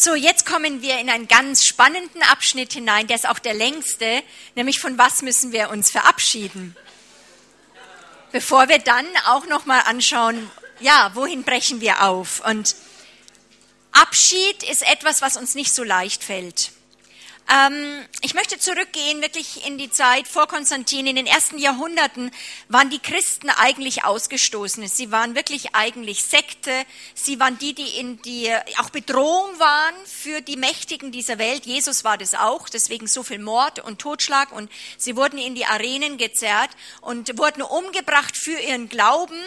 So, jetzt kommen wir in einen ganz spannenden Abschnitt hinein, der ist auch der längste, nämlich von was müssen wir uns verabschieden? Bevor wir dann auch noch mal anschauen, ja, wohin brechen wir auf? Und Abschied ist etwas, was uns nicht so leicht fällt. Ähm, ich möchte zurückgehen wirklich in die Zeit vor Konstantin. In den ersten Jahrhunderten waren die Christen eigentlich ausgestoßen. Sie waren wirklich eigentlich Sekte. Sie waren die, die in die auch Bedrohung waren für die Mächtigen dieser Welt. Jesus war das auch. Deswegen so viel Mord und Totschlag und sie wurden in die Arenen gezerrt und wurden umgebracht für ihren Glauben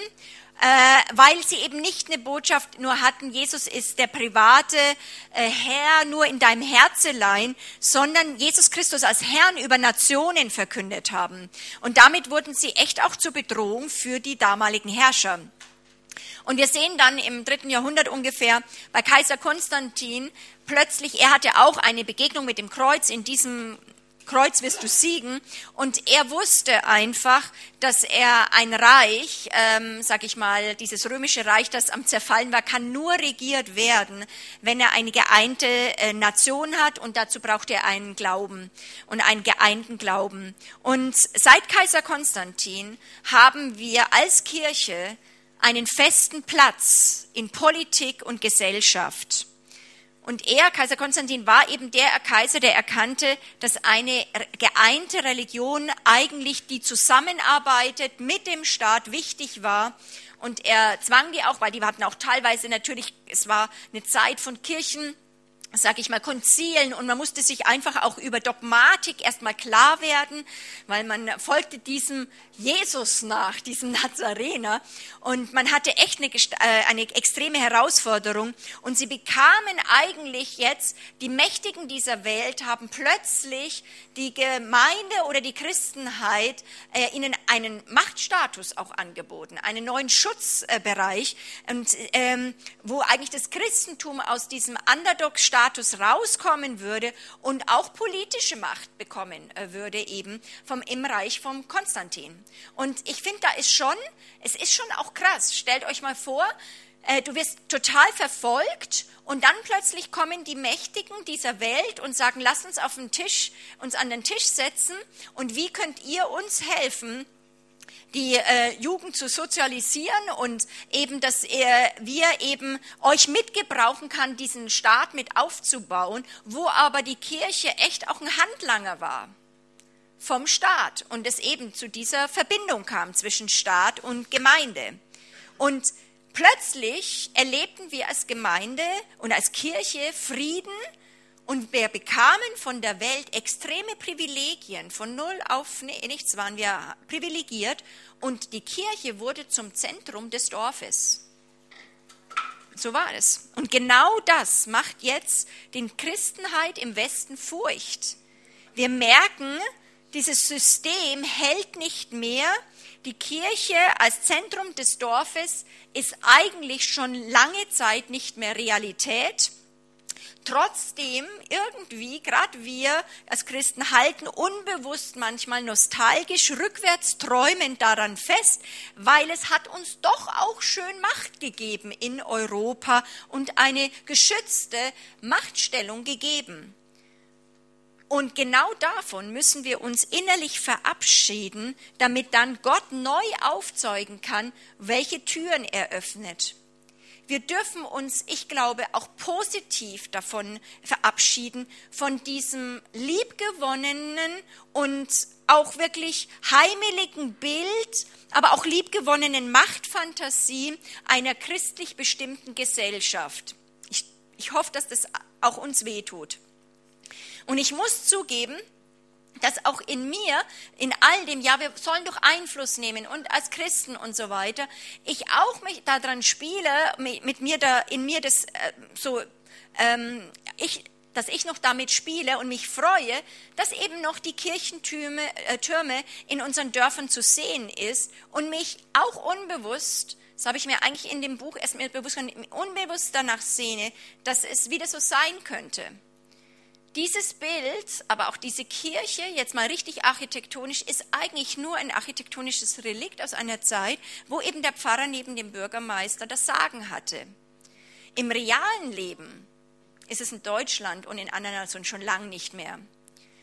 weil sie eben nicht eine Botschaft nur hatten, Jesus ist der private äh, Herr nur in deinem Herzelein, sondern Jesus Christus als Herrn über Nationen verkündet haben. Und damit wurden sie echt auch zur Bedrohung für die damaligen Herrscher. Und wir sehen dann im dritten Jahrhundert ungefähr bei Kaiser Konstantin plötzlich, er hatte auch eine Begegnung mit dem Kreuz in diesem Kreuz wirst du siegen. Und er wusste einfach, dass er ein Reich, ähm, sag ich mal, dieses römische Reich, das am Zerfallen war, kann nur regiert werden, wenn er eine geeinte äh, Nation hat. Und dazu braucht er einen Glauben und einen geeinten Glauben. Und seit Kaiser Konstantin haben wir als Kirche einen festen Platz in Politik und Gesellschaft. Und er, Kaiser Konstantin, war eben der Kaiser, der erkannte, dass eine geeinte Religion eigentlich, die zusammenarbeitet mit dem Staat, wichtig war. Und er zwang die auch, weil die hatten auch teilweise natürlich, es war eine Zeit von Kirchen, sag ich mal, Konzilen und man musste sich einfach auch über Dogmatik erstmal klar werden, weil man folgte diesem Jesus nach, diesem Nazarener. Und man hatte echt eine, äh, eine extreme Herausforderung. Und sie bekamen eigentlich jetzt, die Mächtigen dieser Welt haben plötzlich die Gemeinde oder die Christenheit äh, ihnen einen Machtstatus auch angeboten, einen neuen Schutzbereich. Und ähm, wo eigentlich das Christentum aus diesem Underdog-Status Status rauskommen würde und auch politische Macht bekommen äh, würde eben vom, im Reich von Konstantin. Und ich finde, da ist schon, es ist schon auch krass. Stellt euch mal vor, äh, du wirst total verfolgt und dann plötzlich kommen die Mächtigen dieser Welt und sagen, lass uns auf den Tisch, uns an den Tisch setzen und wie könnt ihr uns helfen, die äh, Jugend zu sozialisieren und eben, dass er, wir eben euch mitgebrauchen kann, diesen Staat mit aufzubauen, wo aber die Kirche echt auch ein Handlanger war vom Staat und es eben zu dieser Verbindung kam zwischen Staat und Gemeinde. Und plötzlich erlebten wir als Gemeinde und als Kirche Frieden und wir bekamen von der Welt extreme Privilegien. Von null auf nichts waren wir privilegiert. Und die Kirche wurde zum Zentrum des Dorfes. So war es. Und genau das macht jetzt den Christenheit im Westen Furcht. Wir merken, dieses System hält nicht mehr. Die Kirche als Zentrum des Dorfes ist eigentlich schon lange Zeit nicht mehr Realität trotzdem irgendwie, gerade wir als Christen halten unbewusst manchmal nostalgisch, rückwärts träumend daran fest, weil es hat uns doch auch schön Macht gegeben in Europa und eine geschützte Machtstellung gegeben. Und genau davon müssen wir uns innerlich verabschieden, damit dann Gott neu aufzeugen kann, welche Türen er öffnet. Wir dürfen uns, ich glaube, auch positiv davon verabschieden, von diesem liebgewonnenen und auch wirklich heimeligen Bild, aber auch liebgewonnenen Machtfantasie einer christlich bestimmten Gesellschaft. Ich, ich hoffe, dass das auch uns wehtut. Und ich muss zugeben, dass auch in mir, in all dem, ja, wir sollen doch Einfluss nehmen und als Christen und so weiter, ich auch mich daran spiele, mit, mir da, in mir das äh, so, ähm, ich, dass ich noch damit spiele und mich freue, dass eben noch die Kirchentürme äh, Türme in unseren Dörfern zu sehen ist und mich auch unbewusst, das habe ich mir eigentlich in dem Buch erst mir bewusst, unbewusst danach sehne, dass es wieder so sein könnte. Dieses Bild, aber auch diese Kirche, jetzt mal richtig architektonisch, ist eigentlich nur ein architektonisches Relikt aus einer Zeit, wo eben der Pfarrer neben dem Bürgermeister das Sagen hatte. Im realen Leben ist es in Deutschland und in anderen Nationen schon lange nicht mehr.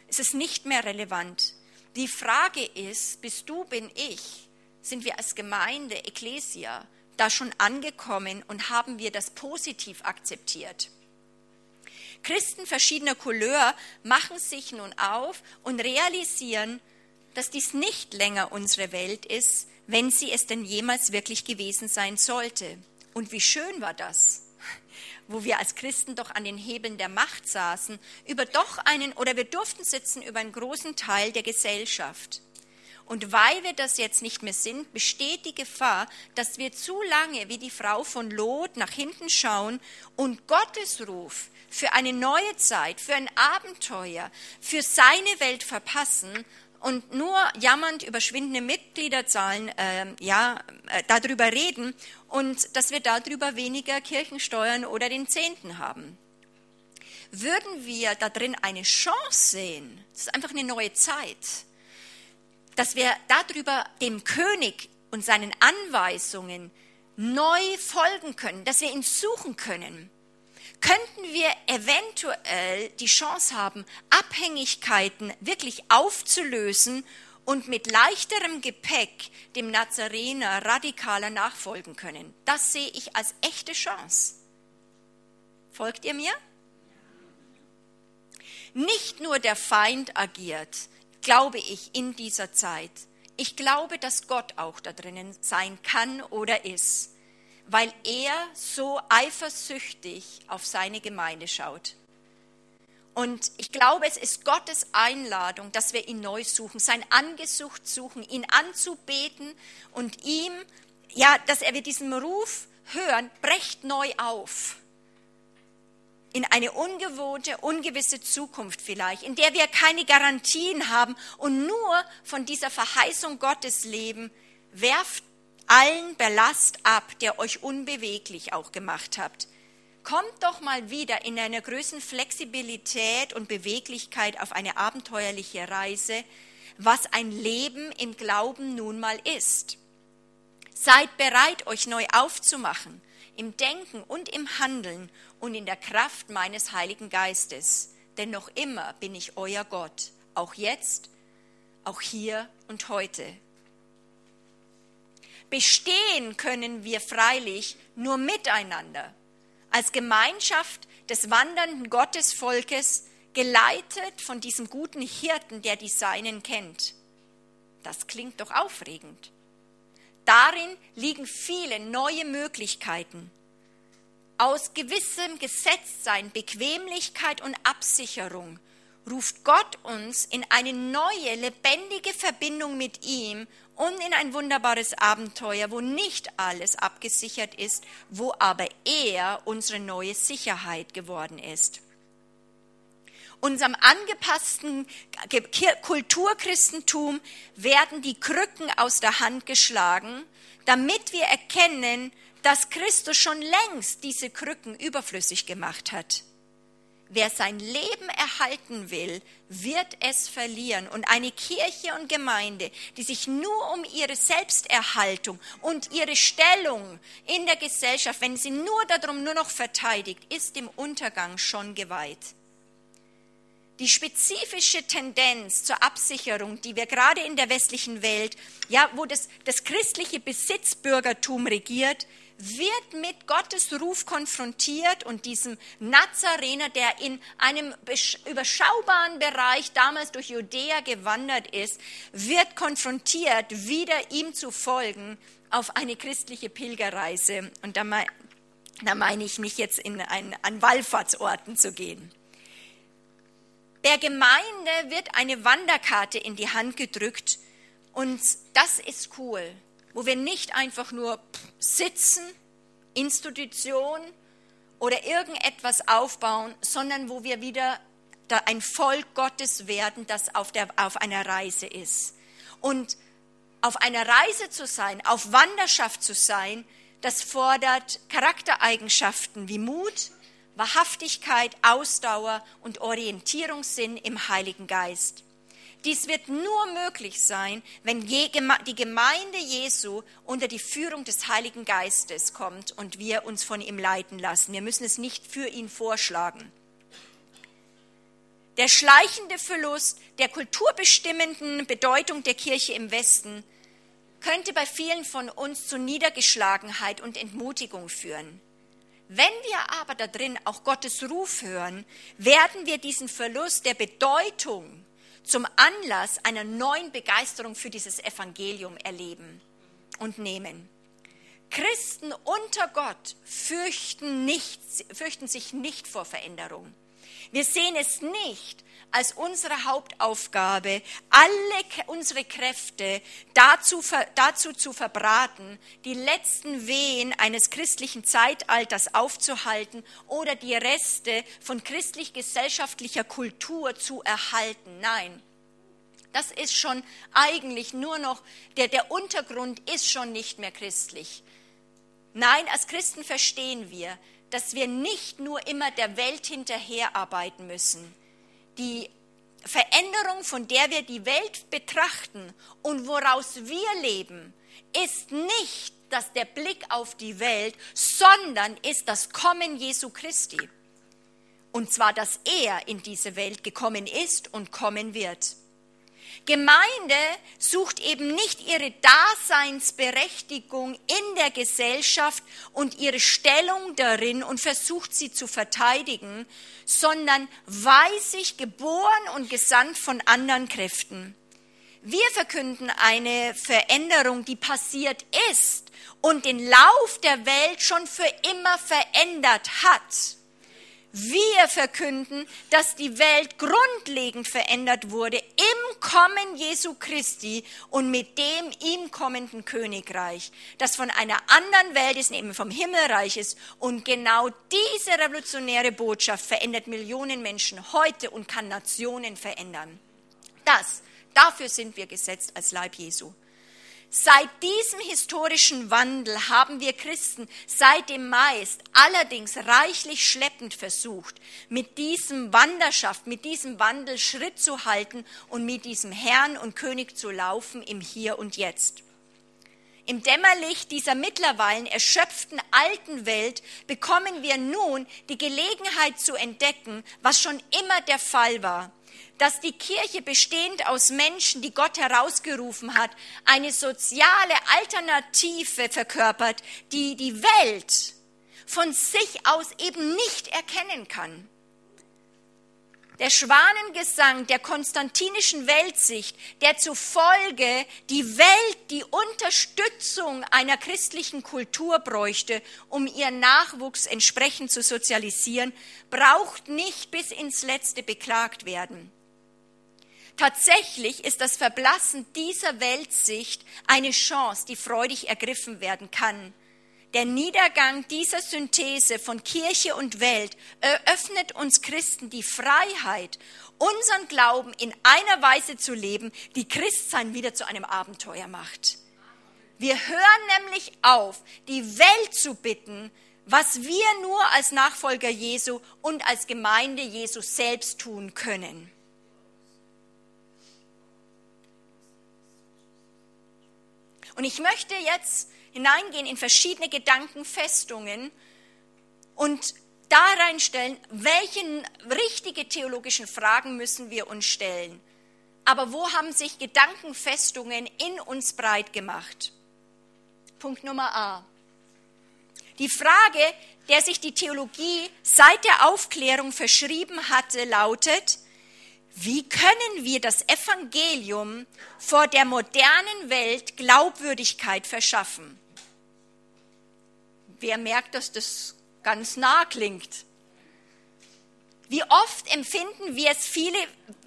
Es ist nicht mehr relevant. Die Frage ist, bist du, bin ich, sind wir als Gemeinde, Ecclesia, da schon angekommen und haben wir das positiv akzeptiert? Christen verschiedener Couleur machen sich nun auf und realisieren, dass dies nicht länger unsere Welt ist, wenn sie es denn jemals wirklich gewesen sein sollte. Und wie schön war das, wo wir als Christen doch an den Hebeln der Macht saßen, über doch einen, oder wir durften sitzen über einen großen Teil der Gesellschaft. Und weil wir das jetzt nicht mehr sind, besteht die Gefahr, dass wir zu lange wie die Frau von Lot nach hinten schauen und Gottes Ruf für eine neue Zeit, für ein Abenteuer, für seine Welt verpassen und nur jammernd über schwindende Mitgliederzahlen äh, ja, äh, darüber reden und dass wir darüber weniger Kirchensteuern oder den Zehnten haben. Würden wir da drin eine Chance sehen, das ist einfach eine neue Zeit, dass wir darüber dem König und seinen Anweisungen neu folgen können, dass wir ihn suchen können, könnten wir eventuell die Chance haben, Abhängigkeiten wirklich aufzulösen und mit leichterem Gepäck dem Nazarener radikaler nachfolgen können. Das sehe ich als echte Chance. Folgt ihr mir? Nicht nur der Feind agiert, glaube ich, in dieser Zeit. Ich glaube, dass Gott auch da drinnen sein kann oder ist weil er so eifersüchtig auf seine Gemeinde schaut. Und ich glaube, es ist Gottes Einladung, dass wir ihn neu suchen, sein Angesicht suchen, ihn anzubeten und ihm, ja, dass er wir diesen Ruf hören, brecht neu auf. In eine ungewohnte, ungewisse Zukunft vielleicht, in der wir keine Garantien haben und nur von dieser Verheißung Gottes leben, werft allen Ballast ab, der euch unbeweglich auch gemacht habt. Kommt doch mal wieder in einer größeren Flexibilität und Beweglichkeit auf eine abenteuerliche Reise, was ein Leben im Glauben nun mal ist. Seid bereit, euch neu aufzumachen, im Denken und im Handeln und in der Kraft meines Heiligen Geistes. Denn noch immer bin ich euer Gott, auch jetzt, auch hier und heute. Bestehen können wir freilich nur miteinander, als Gemeinschaft des wandernden Gottesvolkes, geleitet von diesem guten Hirten, der die Seinen kennt. Das klingt doch aufregend. Darin liegen viele neue Möglichkeiten. Aus gewissem Gesetztsein, Bequemlichkeit und Absicherung ruft Gott uns in eine neue, lebendige Verbindung mit ihm und in ein wunderbares Abenteuer, wo nicht alles abgesichert ist, wo aber er unsere neue Sicherheit geworden ist. Unserem angepassten Kulturchristentum werden die Krücken aus der Hand geschlagen, damit wir erkennen, dass Christus schon längst diese Krücken überflüssig gemacht hat. Wer sein Leben erhalten will, wird es verlieren. Und eine Kirche und Gemeinde, die sich nur um ihre Selbsterhaltung und ihre Stellung in der Gesellschaft, wenn sie nur darum nur noch verteidigt, ist dem Untergang schon geweiht. Die spezifische Tendenz zur Absicherung, die wir gerade in der westlichen Welt, ja, wo das, das christliche Besitzbürgertum regiert, wird mit Gottes Ruf konfrontiert und diesem Nazarener, der in einem überschaubaren Bereich damals durch Judäa gewandert ist, wird konfrontiert, wieder ihm zu folgen auf eine christliche Pilgerreise. Und da, mein, da meine ich nicht jetzt in ein, an Wallfahrtsorten zu gehen. Der Gemeinde wird eine Wanderkarte in die Hand gedrückt und das ist cool wo wir nicht einfach nur sitzen, Institution oder irgendetwas aufbauen, sondern wo wir wieder ein Volk Gottes werden, das auf, der, auf einer Reise ist. Und auf einer Reise zu sein, auf Wanderschaft zu sein, das fordert Charaktereigenschaften wie Mut, Wahrhaftigkeit, Ausdauer und Orientierungssinn im Heiligen Geist. Dies wird nur möglich sein, wenn die Gemeinde Jesu unter die Führung des Heiligen Geistes kommt und wir uns von ihm leiten lassen. Wir müssen es nicht für ihn vorschlagen. der schleichende Verlust der kulturbestimmenden Bedeutung der Kirche im Westen könnte bei vielen von uns zu Niedergeschlagenheit und Entmutigung führen. Wenn wir aber da drin auch Gottes Ruf hören, werden wir diesen Verlust der Bedeutung zum Anlass einer neuen Begeisterung für dieses Evangelium erleben und nehmen. Christen unter Gott fürchten, nicht, fürchten sich nicht vor Veränderung. Wir sehen es nicht als unsere Hauptaufgabe, alle unsere Kräfte dazu, dazu zu verbraten, die letzten Wehen eines christlichen Zeitalters aufzuhalten oder die Reste von christlich-gesellschaftlicher Kultur zu erhalten. Nein. Das ist schon eigentlich nur noch, der, der Untergrund ist schon nicht mehr christlich. Nein, als Christen verstehen wir, dass wir nicht nur immer der Welt hinterherarbeiten müssen. Die Veränderung, von der wir die Welt betrachten und woraus wir leben, ist nicht dass der Blick auf die Welt, sondern ist das Kommen Jesu Christi. Und zwar, dass er in diese Welt gekommen ist und kommen wird. Gemeinde sucht eben nicht ihre Daseinsberechtigung in der Gesellschaft und ihre Stellung darin und versucht sie zu verteidigen, sondern weiß sich geboren und gesandt von anderen Kräften. Wir verkünden eine Veränderung, die passiert ist und den Lauf der Welt schon für immer verändert hat. Wir verkünden, dass die Welt grundlegend verändert wurde im Kommen Jesu Christi und mit dem ihm kommenden Königreich, das von einer anderen Welt ist, eben vom Himmelreich ist. Und genau diese revolutionäre Botschaft verändert Millionen Menschen heute und kann Nationen verändern. Das, dafür sind wir gesetzt als Leib Jesu. Seit diesem historischen Wandel haben wir Christen seitdem meist allerdings reichlich schleppend versucht, mit diesem Wanderschaft, mit diesem Wandel Schritt zu halten und mit diesem Herrn und König zu laufen im Hier und Jetzt. Im Dämmerlicht dieser mittlerweile erschöpften alten Welt bekommen wir nun die Gelegenheit zu entdecken, was schon immer der Fall war, dass die Kirche bestehend aus Menschen, die Gott herausgerufen hat, eine soziale Alternative verkörpert, die die Welt von sich aus eben nicht erkennen kann. Der Schwanengesang der konstantinischen Weltsicht, der zufolge die Welt die Unterstützung einer christlichen Kultur bräuchte, um ihren Nachwuchs entsprechend zu sozialisieren, braucht nicht bis ins Letzte beklagt werden. Tatsächlich ist das Verblassen dieser Weltsicht eine Chance, die freudig ergriffen werden kann. Der Niedergang dieser Synthese von Kirche und Welt eröffnet uns Christen die Freiheit, unseren Glauben in einer Weise zu leben, die Christsein wieder zu einem Abenteuer macht. Wir hören nämlich auf, die Welt zu bitten, was wir nur als Nachfolger Jesu und als Gemeinde Jesu selbst tun können. Und ich möchte jetzt hineingehen in verschiedene Gedankenfestungen und da reinstellen, welche richtige theologischen Fragen müssen wir uns stellen. Aber wo haben sich Gedankenfestungen in uns breit gemacht? Punkt Nummer A. Die Frage, der sich die Theologie seit der Aufklärung verschrieben hatte, lautet, wie können wir das Evangelium vor der modernen Welt Glaubwürdigkeit verschaffen? Wer merkt, dass das ganz nah klingt? Wie oft empfinden wir es viele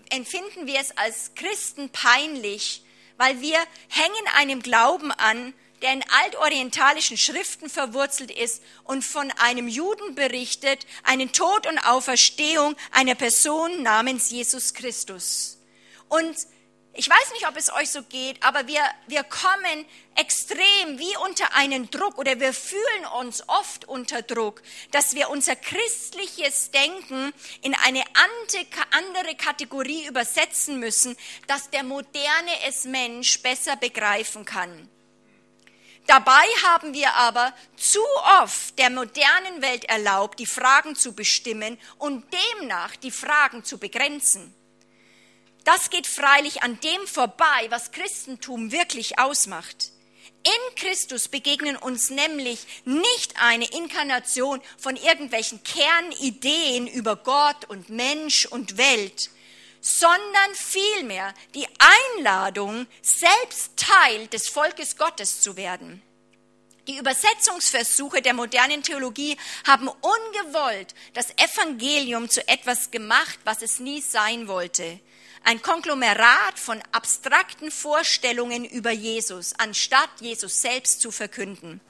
empfinden wir es als Christen peinlich, weil wir hängen einem Glauben an, der in altorientalischen Schriften verwurzelt ist und von einem Juden berichtet, einen Tod und Auferstehung einer Person namens Jesus Christus. Und ich weiß nicht, ob es euch so geht, aber wir, wir kommen extrem wie unter einen Druck oder wir fühlen uns oft unter Druck, dass wir unser christliches Denken in eine andere Kategorie übersetzen müssen, dass der moderne es Mensch besser begreifen kann. Dabei haben wir aber zu oft der modernen Welt erlaubt, die Fragen zu bestimmen und demnach die Fragen zu begrenzen. Das geht freilich an dem vorbei, was Christentum wirklich ausmacht. In Christus begegnen uns nämlich nicht eine Inkarnation von irgendwelchen Kernideen über Gott und Mensch und Welt, sondern vielmehr die Einladung, selbst Teil des Volkes Gottes zu werden. Die Übersetzungsversuche der modernen Theologie haben ungewollt das Evangelium zu etwas gemacht, was es nie sein wollte ein Konglomerat von abstrakten Vorstellungen über Jesus, anstatt Jesus selbst zu verkünden.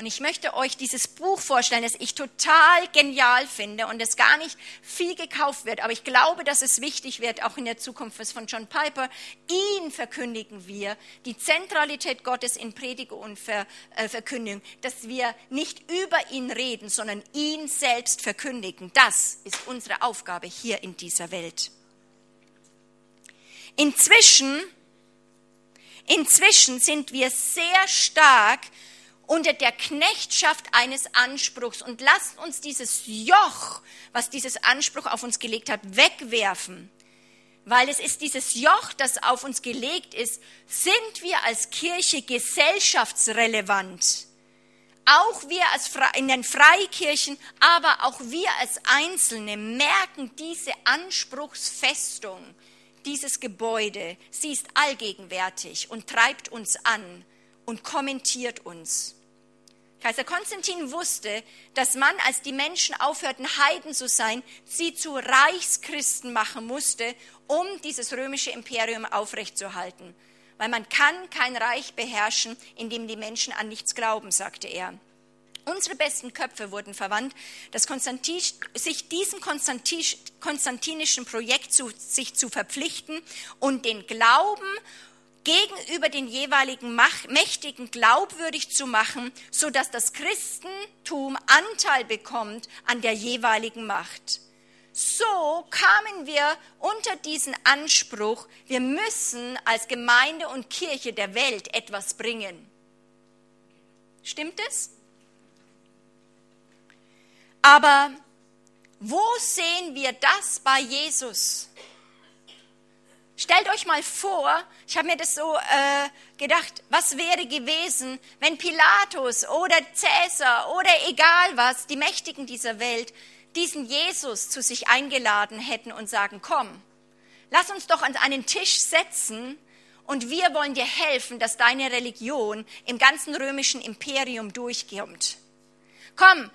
Und ich möchte euch dieses Buch vorstellen, das ich total genial finde und das gar nicht viel gekauft wird. Aber ich glaube, dass es wichtig wird, auch in der Zukunft was von John Piper. Ihn verkündigen wir, die Zentralität Gottes in Predigung und Ver, äh, Verkündigung, dass wir nicht über ihn reden, sondern ihn selbst verkündigen. Das ist unsere Aufgabe hier in dieser Welt. Inzwischen, inzwischen sind wir sehr stark unter der Knechtschaft eines Anspruchs und lasst uns dieses Joch, was dieses Anspruch auf uns gelegt hat, wegwerfen. Weil es ist dieses Joch, das auf uns gelegt ist, sind wir als Kirche gesellschaftsrelevant. Auch wir als in den Freikirchen, aber auch wir als Einzelne merken diese Anspruchsfestung dieses Gebäude, sie ist allgegenwärtig und treibt uns an und kommentiert uns. Kaiser Konstantin wusste, dass man, als die Menschen aufhörten, Heiden zu sein, sie zu Reichschristen machen musste, um dieses römische Imperium aufrechtzuerhalten. Weil man kann kein Reich beherrschen, in dem die Menschen an nichts glauben, sagte er. Unsere besten Köpfe wurden verwandt, dass Konstantin, sich diesem konstantinischen Projekt zu, sich zu verpflichten und den Glauben gegenüber den jeweiligen Mächtigen glaubwürdig zu machen, so dass das Christentum Anteil bekommt an der jeweiligen Macht. So kamen wir unter diesen Anspruch, wir müssen als Gemeinde und Kirche der Welt etwas bringen. Stimmt es? Aber wo sehen wir das bei Jesus? Stellt euch mal vor, ich habe mir das so äh, gedacht, was wäre gewesen, wenn Pilatus oder Cäsar oder egal was, die Mächtigen dieser Welt, diesen Jesus zu sich eingeladen hätten und sagen, komm, lass uns doch an einen Tisch setzen und wir wollen dir helfen, dass deine Religion im ganzen römischen Imperium durchkommt. Komm,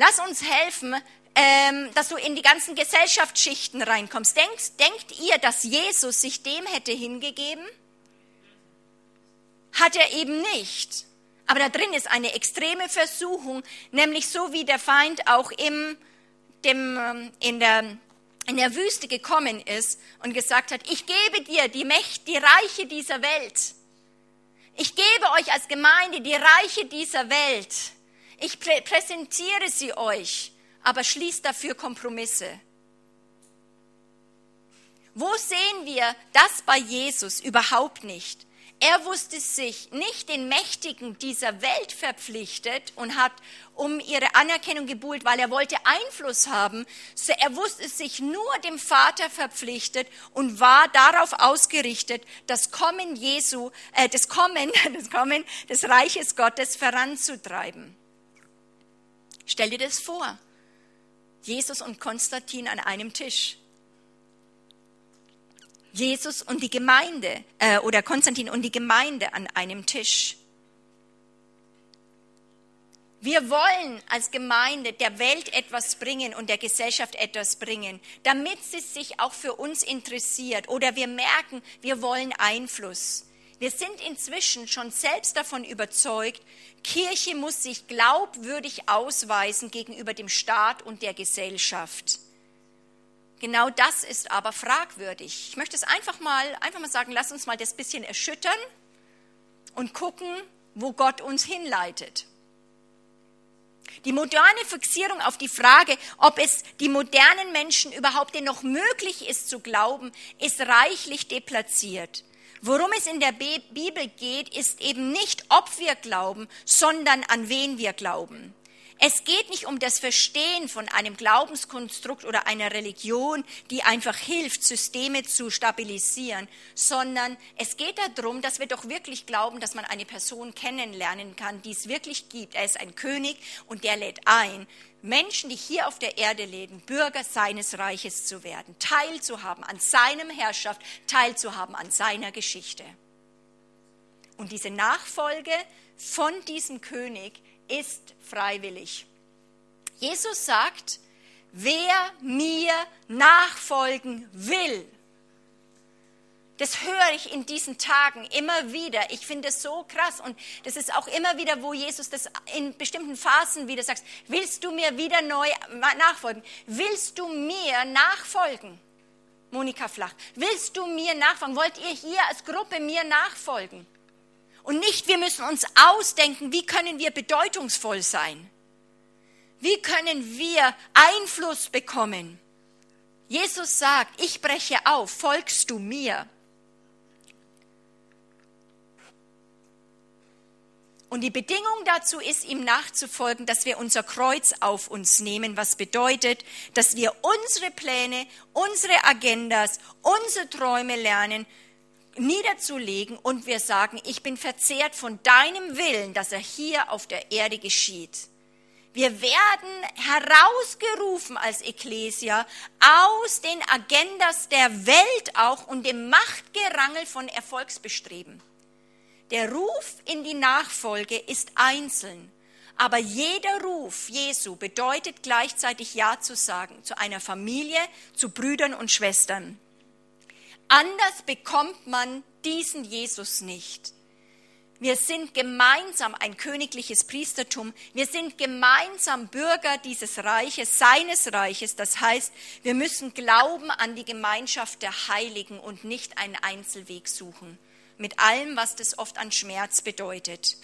Lass uns helfen, ähm, dass du in die ganzen Gesellschaftsschichten reinkommst. Denkt, denkt ihr, dass Jesus sich dem hätte hingegeben? Hat er eben nicht. Aber da drin ist eine extreme Versuchung, nämlich so wie der Feind auch im, dem, ähm, in, der, in der Wüste gekommen ist und gesagt hat, ich gebe dir die Mächte, die Reiche dieser Welt. Ich gebe euch als Gemeinde die Reiche dieser Welt. Ich prä präsentiere sie euch, aber schließt dafür Kompromisse. Wo sehen wir das bei Jesus überhaupt nicht? Er wusste sich nicht den Mächtigen dieser Welt verpflichtet und hat um ihre Anerkennung gebuhlt, weil er wollte Einfluss haben. So er wusste sich nur dem Vater verpflichtet und war darauf ausgerichtet, das Kommen Jesu, äh, das Kommen, das Kommen des Reiches Gottes voranzutreiben. Stell dir das vor. Jesus und Konstantin an einem Tisch. Jesus und die Gemeinde äh, oder Konstantin und die Gemeinde an einem Tisch. Wir wollen als Gemeinde der Welt etwas bringen und der Gesellschaft etwas bringen, damit sie sich auch für uns interessiert oder wir merken, wir wollen Einfluss. Wir sind inzwischen schon selbst davon überzeugt, Kirche muss sich glaubwürdig ausweisen gegenüber dem Staat und der Gesellschaft. Genau das ist aber fragwürdig. Ich möchte es einfach mal, einfach mal sagen, lass uns mal das bisschen erschüttern und gucken, wo Gott uns hinleitet. Die moderne Fixierung auf die Frage, ob es die modernen Menschen überhaupt denn noch möglich ist zu glauben, ist reichlich deplatziert. Worum es in der Bibel geht, ist eben nicht, ob wir glauben, sondern an wen wir glauben. Es geht nicht um das Verstehen von einem Glaubenskonstrukt oder einer Religion, die einfach hilft, Systeme zu stabilisieren, sondern es geht darum, dass wir doch wirklich glauben, dass man eine Person kennenlernen kann, die es wirklich gibt. Er ist ein König und der lädt ein, Menschen, die hier auf der Erde leben, Bürger seines Reiches zu werden, teilzuhaben an seinem Herrschaft, teilzuhaben an seiner Geschichte. Und diese Nachfolge von diesem König ist freiwillig. Jesus sagt, wer mir nachfolgen will, das höre ich in diesen Tagen immer wieder. Ich finde es so krass und das ist auch immer wieder, wo Jesus das in bestimmten Phasen wieder sagt, willst du mir wieder neu nachfolgen? Willst du mir nachfolgen? Monika Flach, willst du mir nachfolgen? Wollt ihr hier als Gruppe mir nachfolgen? Und nicht, wir müssen uns ausdenken, wie können wir bedeutungsvoll sein? Wie können wir Einfluss bekommen? Jesus sagt, ich breche auf, folgst du mir? Und die Bedingung dazu ist, ihm nachzufolgen, dass wir unser Kreuz auf uns nehmen, was bedeutet, dass wir unsere Pläne, unsere Agendas, unsere Träume lernen, niederzulegen und wir sagen, ich bin verzehrt von deinem Willen, dass er hier auf der Erde geschieht. Wir werden herausgerufen als Ekklesia aus den Agendas der Welt auch und dem Machtgerangel von Erfolgsbestreben. Der Ruf in die Nachfolge ist einzeln, aber jeder Ruf Jesu bedeutet gleichzeitig Ja zu sagen zu einer Familie, zu Brüdern und Schwestern. Anders bekommt man diesen Jesus nicht. Wir sind gemeinsam ein königliches Priestertum. Wir sind gemeinsam Bürger dieses Reiches, seines Reiches. Das heißt, wir müssen glauben an die Gemeinschaft der Heiligen und nicht einen Einzelweg suchen. Mit allem, was das oft an Schmerz bedeutet.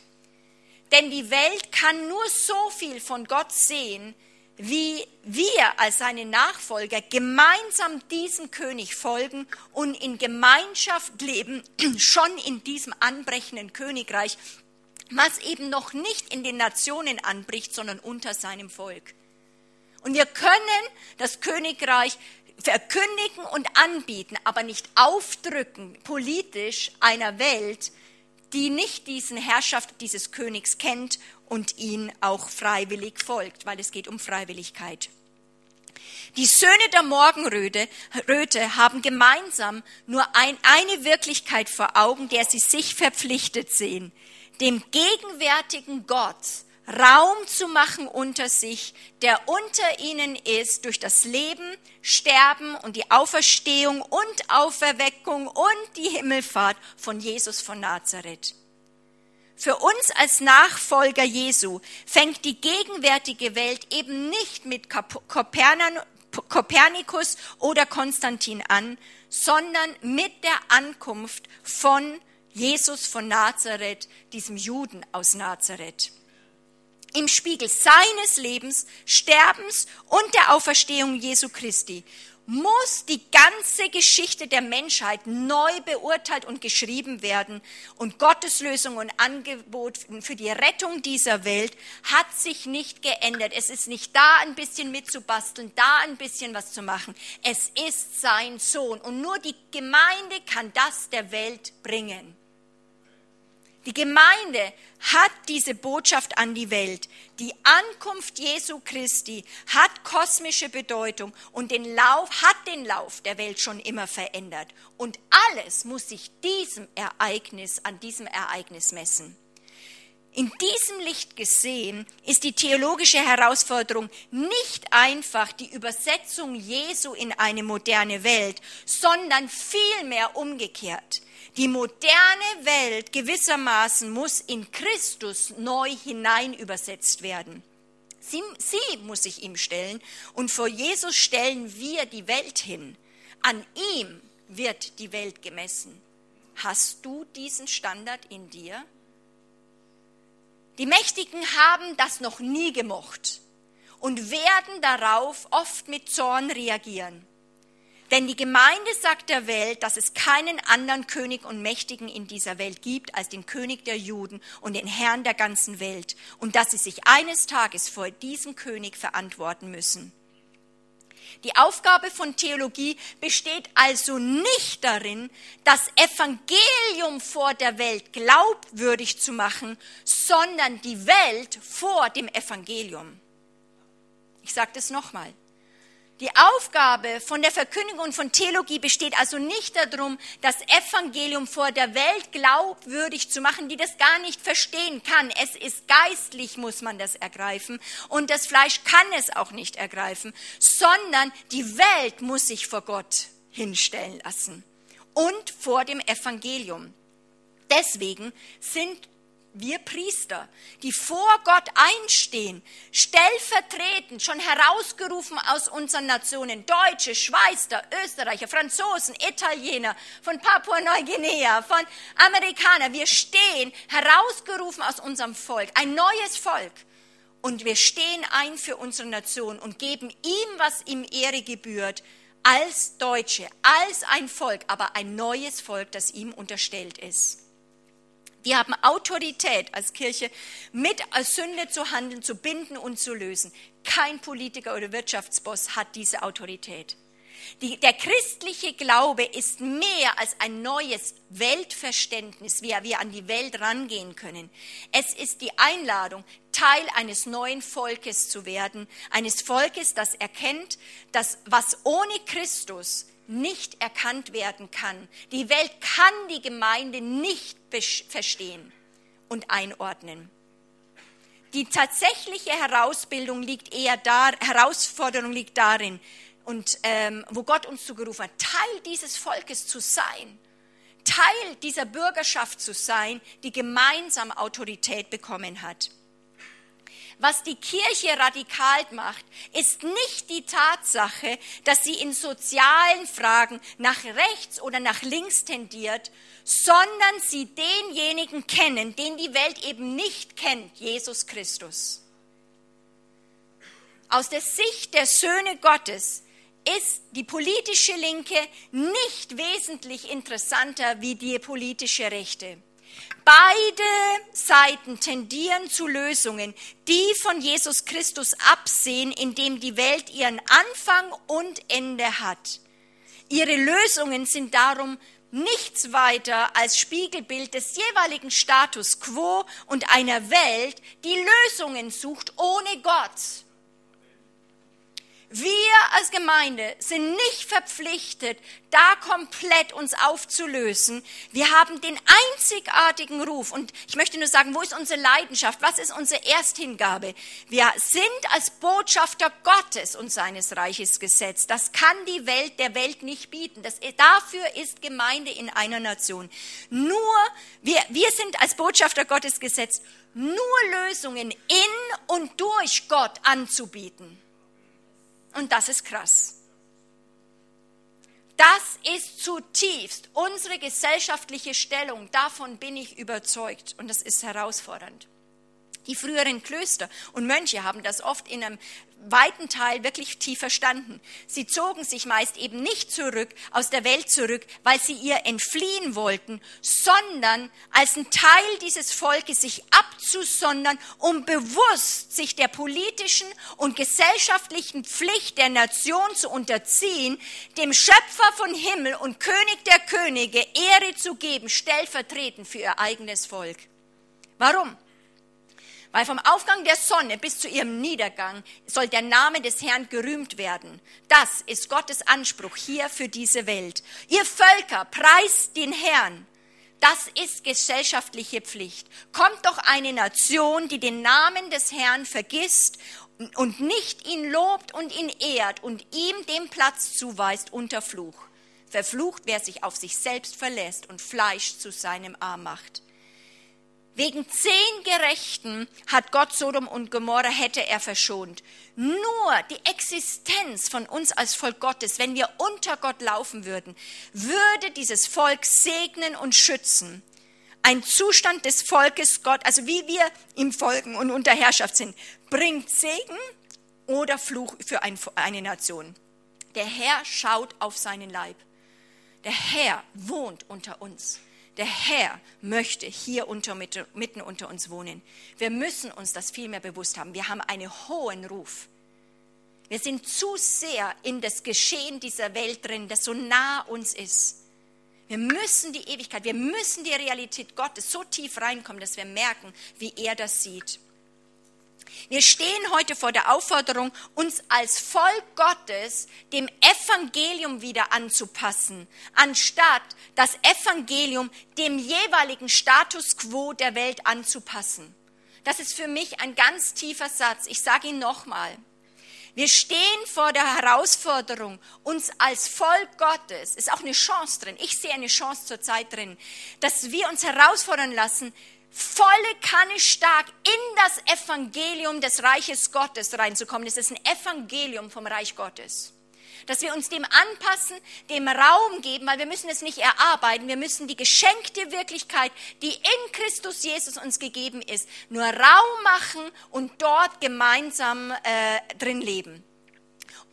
Denn die Welt kann nur so viel von Gott sehen, wie wir als seine Nachfolger gemeinsam diesem König folgen und in Gemeinschaft leben, schon in diesem anbrechenden Königreich, was eben noch nicht in den Nationen anbricht, sondern unter seinem Volk. Und wir können das Königreich verkündigen und anbieten, aber nicht aufdrücken politisch einer Welt, die nicht diesen Herrschaft dieses Königs kennt und ihn auch freiwillig folgt, weil es geht um Freiwilligkeit. Die Söhne der Morgenröte Röte haben gemeinsam nur ein, eine Wirklichkeit vor Augen, der sie sich verpflichtet sehen, dem gegenwärtigen Gott Raum zu machen unter sich, der unter ihnen ist durch das Leben, Sterben und die Auferstehung und Auferweckung und die Himmelfahrt von Jesus von Nazareth. Für uns als Nachfolger Jesu fängt die gegenwärtige Welt eben nicht mit Kopernikus oder Konstantin an, sondern mit der Ankunft von Jesus von Nazareth, diesem Juden aus Nazareth. Im Spiegel seines Lebens, Sterbens und der Auferstehung Jesu Christi muss die ganze Geschichte der Menschheit neu beurteilt und geschrieben werden. Und Gottes Lösung und Angebot für die Rettung dieser Welt hat sich nicht geändert. Es ist nicht da ein bisschen mitzubasteln, da ein bisschen was zu machen. Es ist sein Sohn. Und nur die Gemeinde kann das der Welt bringen. Die Gemeinde hat diese Botschaft an die Welt. Die Ankunft Jesu Christi hat kosmische Bedeutung und den Lauf, hat den Lauf der Welt schon immer verändert. Und alles muss sich diesem Ereignis, an diesem Ereignis messen. In diesem Licht gesehen ist die theologische Herausforderung nicht einfach die Übersetzung Jesu in eine moderne Welt, sondern vielmehr umgekehrt. Die moderne Welt gewissermaßen muss in Christus neu hinein übersetzt werden. Sie, sie muss sich ihm stellen und vor Jesus stellen wir die Welt hin. An ihm wird die Welt gemessen. Hast du diesen Standard in dir? Die Mächtigen haben das noch nie gemocht und werden darauf oft mit Zorn reagieren. Denn die Gemeinde sagt der Welt, dass es keinen anderen König und Mächtigen in dieser Welt gibt als den König der Juden und den Herrn der ganzen Welt und dass sie sich eines Tages vor diesem König verantworten müssen. Die Aufgabe von Theologie besteht also nicht darin, das Evangelium vor der Welt glaubwürdig zu machen, sondern die Welt vor dem Evangelium. Ich sage das nochmal. Die Aufgabe von der Verkündigung von Theologie besteht also nicht darum, das Evangelium vor der Welt glaubwürdig zu machen, die das gar nicht verstehen kann. Es ist geistlich, muss man das ergreifen. Und das Fleisch kann es auch nicht ergreifen, sondern die Welt muss sich vor Gott hinstellen lassen und vor dem Evangelium. Deswegen sind wir Priester, die vor Gott einstehen, stellvertretend, schon herausgerufen aus unseren Nationen, Deutsche, Schweizer, Österreicher, Franzosen, Italiener, von Papua-Neuguinea, von Amerikaner, wir stehen herausgerufen aus unserem Volk, ein neues Volk. Und wir stehen ein für unsere Nation und geben ihm, was ihm Ehre gebührt, als Deutsche, als ein Volk, aber ein neues Volk, das ihm unterstellt ist. Wir haben Autorität als Kirche, mit als Sünde zu handeln, zu binden und zu lösen. Kein Politiker oder Wirtschaftsboss hat diese Autorität. Die, der christliche Glaube ist mehr als ein neues Weltverständnis, wie wir an die Welt rangehen können. Es ist die Einladung, Teil eines neuen Volkes zu werden, eines Volkes, das erkennt, dass was ohne Christus nicht erkannt werden kann. Die Welt kann die Gemeinde nicht verstehen und einordnen. Die tatsächliche Herausbildung liegt eher da, Herausforderung liegt darin, und ähm, wo Gott uns zugerufen hat, Teil dieses Volkes zu sein, Teil dieser Bürgerschaft zu sein, die gemeinsam Autorität bekommen hat. Was die Kirche radikal macht, ist nicht die Tatsache, dass sie in sozialen Fragen nach rechts oder nach links tendiert, sondern sie denjenigen kennen, den die Welt eben nicht kennt, Jesus Christus. Aus der Sicht der Söhne Gottes ist die politische Linke nicht wesentlich interessanter wie die politische Rechte. Beide Seiten tendieren zu Lösungen, die von Jesus Christus absehen, indem die Welt ihren Anfang und Ende hat. Ihre Lösungen sind darum nichts weiter als Spiegelbild des jeweiligen Status quo und einer Welt, die Lösungen sucht ohne Gott wir als Gemeinde sind nicht verpflichtet, da komplett uns aufzulösen. Wir haben den einzigartigen Ruf. Und ich möchte nur sagen, wo ist unsere Leidenschaft? Was ist unsere Ersthingabe? Wir sind als Botschafter Gottes und seines Reiches gesetzt. Das kann die Welt der Welt nicht bieten. Das, dafür ist Gemeinde in einer Nation. Nur, wir, wir sind als Botschafter Gottes gesetzt, nur Lösungen in und durch Gott anzubieten. Und das ist krass. Das ist zutiefst unsere gesellschaftliche Stellung. Davon bin ich überzeugt. Und das ist herausfordernd. Die früheren Klöster und Mönche haben das oft in einem weiten Teil wirklich tief verstanden. Sie zogen sich meist eben nicht zurück, aus der Welt zurück, weil sie ihr entfliehen wollten, sondern als ein Teil dieses Volkes sich abzusondern, um bewusst sich der politischen und gesellschaftlichen Pflicht der Nation zu unterziehen, dem Schöpfer von Himmel und König der Könige Ehre zu geben, stellvertretend für ihr eigenes Volk. Warum? Weil vom Aufgang der Sonne bis zu ihrem Niedergang soll der Name des Herrn gerühmt werden. Das ist Gottes Anspruch hier für diese Welt. Ihr Völker, preist den Herrn. Das ist gesellschaftliche Pflicht. Kommt doch eine Nation, die den Namen des Herrn vergisst und nicht ihn lobt und ihn ehrt und ihm den Platz zuweist unter Fluch. Verflucht, wer sich auf sich selbst verlässt und Fleisch zu seinem Arm macht. Wegen zehn Gerechten hat Gott Sodom und Gomorra hätte er verschont. Nur die Existenz von uns als Volk Gottes, wenn wir unter Gott laufen würden, würde dieses Volk segnen und schützen. Ein Zustand des Volkes Gott, also wie wir ihm folgen und unter Herrschaft sind, bringt Segen oder Fluch für eine Nation. Der Herr schaut auf seinen Leib. Der Herr wohnt unter uns. Der Herr möchte hier unter, mitten unter uns wohnen. Wir müssen uns das viel mehr bewusst haben. Wir haben einen hohen Ruf. Wir sind zu sehr in das Geschehen dieser Welt drin, das so nah uns ist. Wir müssen die Ewigkeit, wir müssen die Realität Gottes so tief reinkommen, dass wir merken, wie er das sieht. Wir stehen heute vor der Aufforderung, uns als Volk Gottes dem Evangelium wieder anzupassen, anstatt das Evangelium dem jeweiligen Status quo der Welt anzupassen. Das ist für mich ein ganz tiefer Satz. Ich sage ihn nochmal. Wir stehen vor der Herausforderung, uns als Volk Gottes, ist auch eine Chance drin, ich sehe eine Chance zur Zeit drin, dass wir uns herausfordern lassen, volle Kanne stark in das Evangelium des Reiches Gottes reinzukommen. Das ist ein Evangelium vom Reich Gottes. Dass wir uns dem anpassen, dem Raum geben, weil wir müssen es nicht erarbeiten. Wir müssen die geschenkte Wirklichkeit, die in Christus Jesus uns gegeben ist, nur Raum machen und dort gemeinsam äh, drin leben.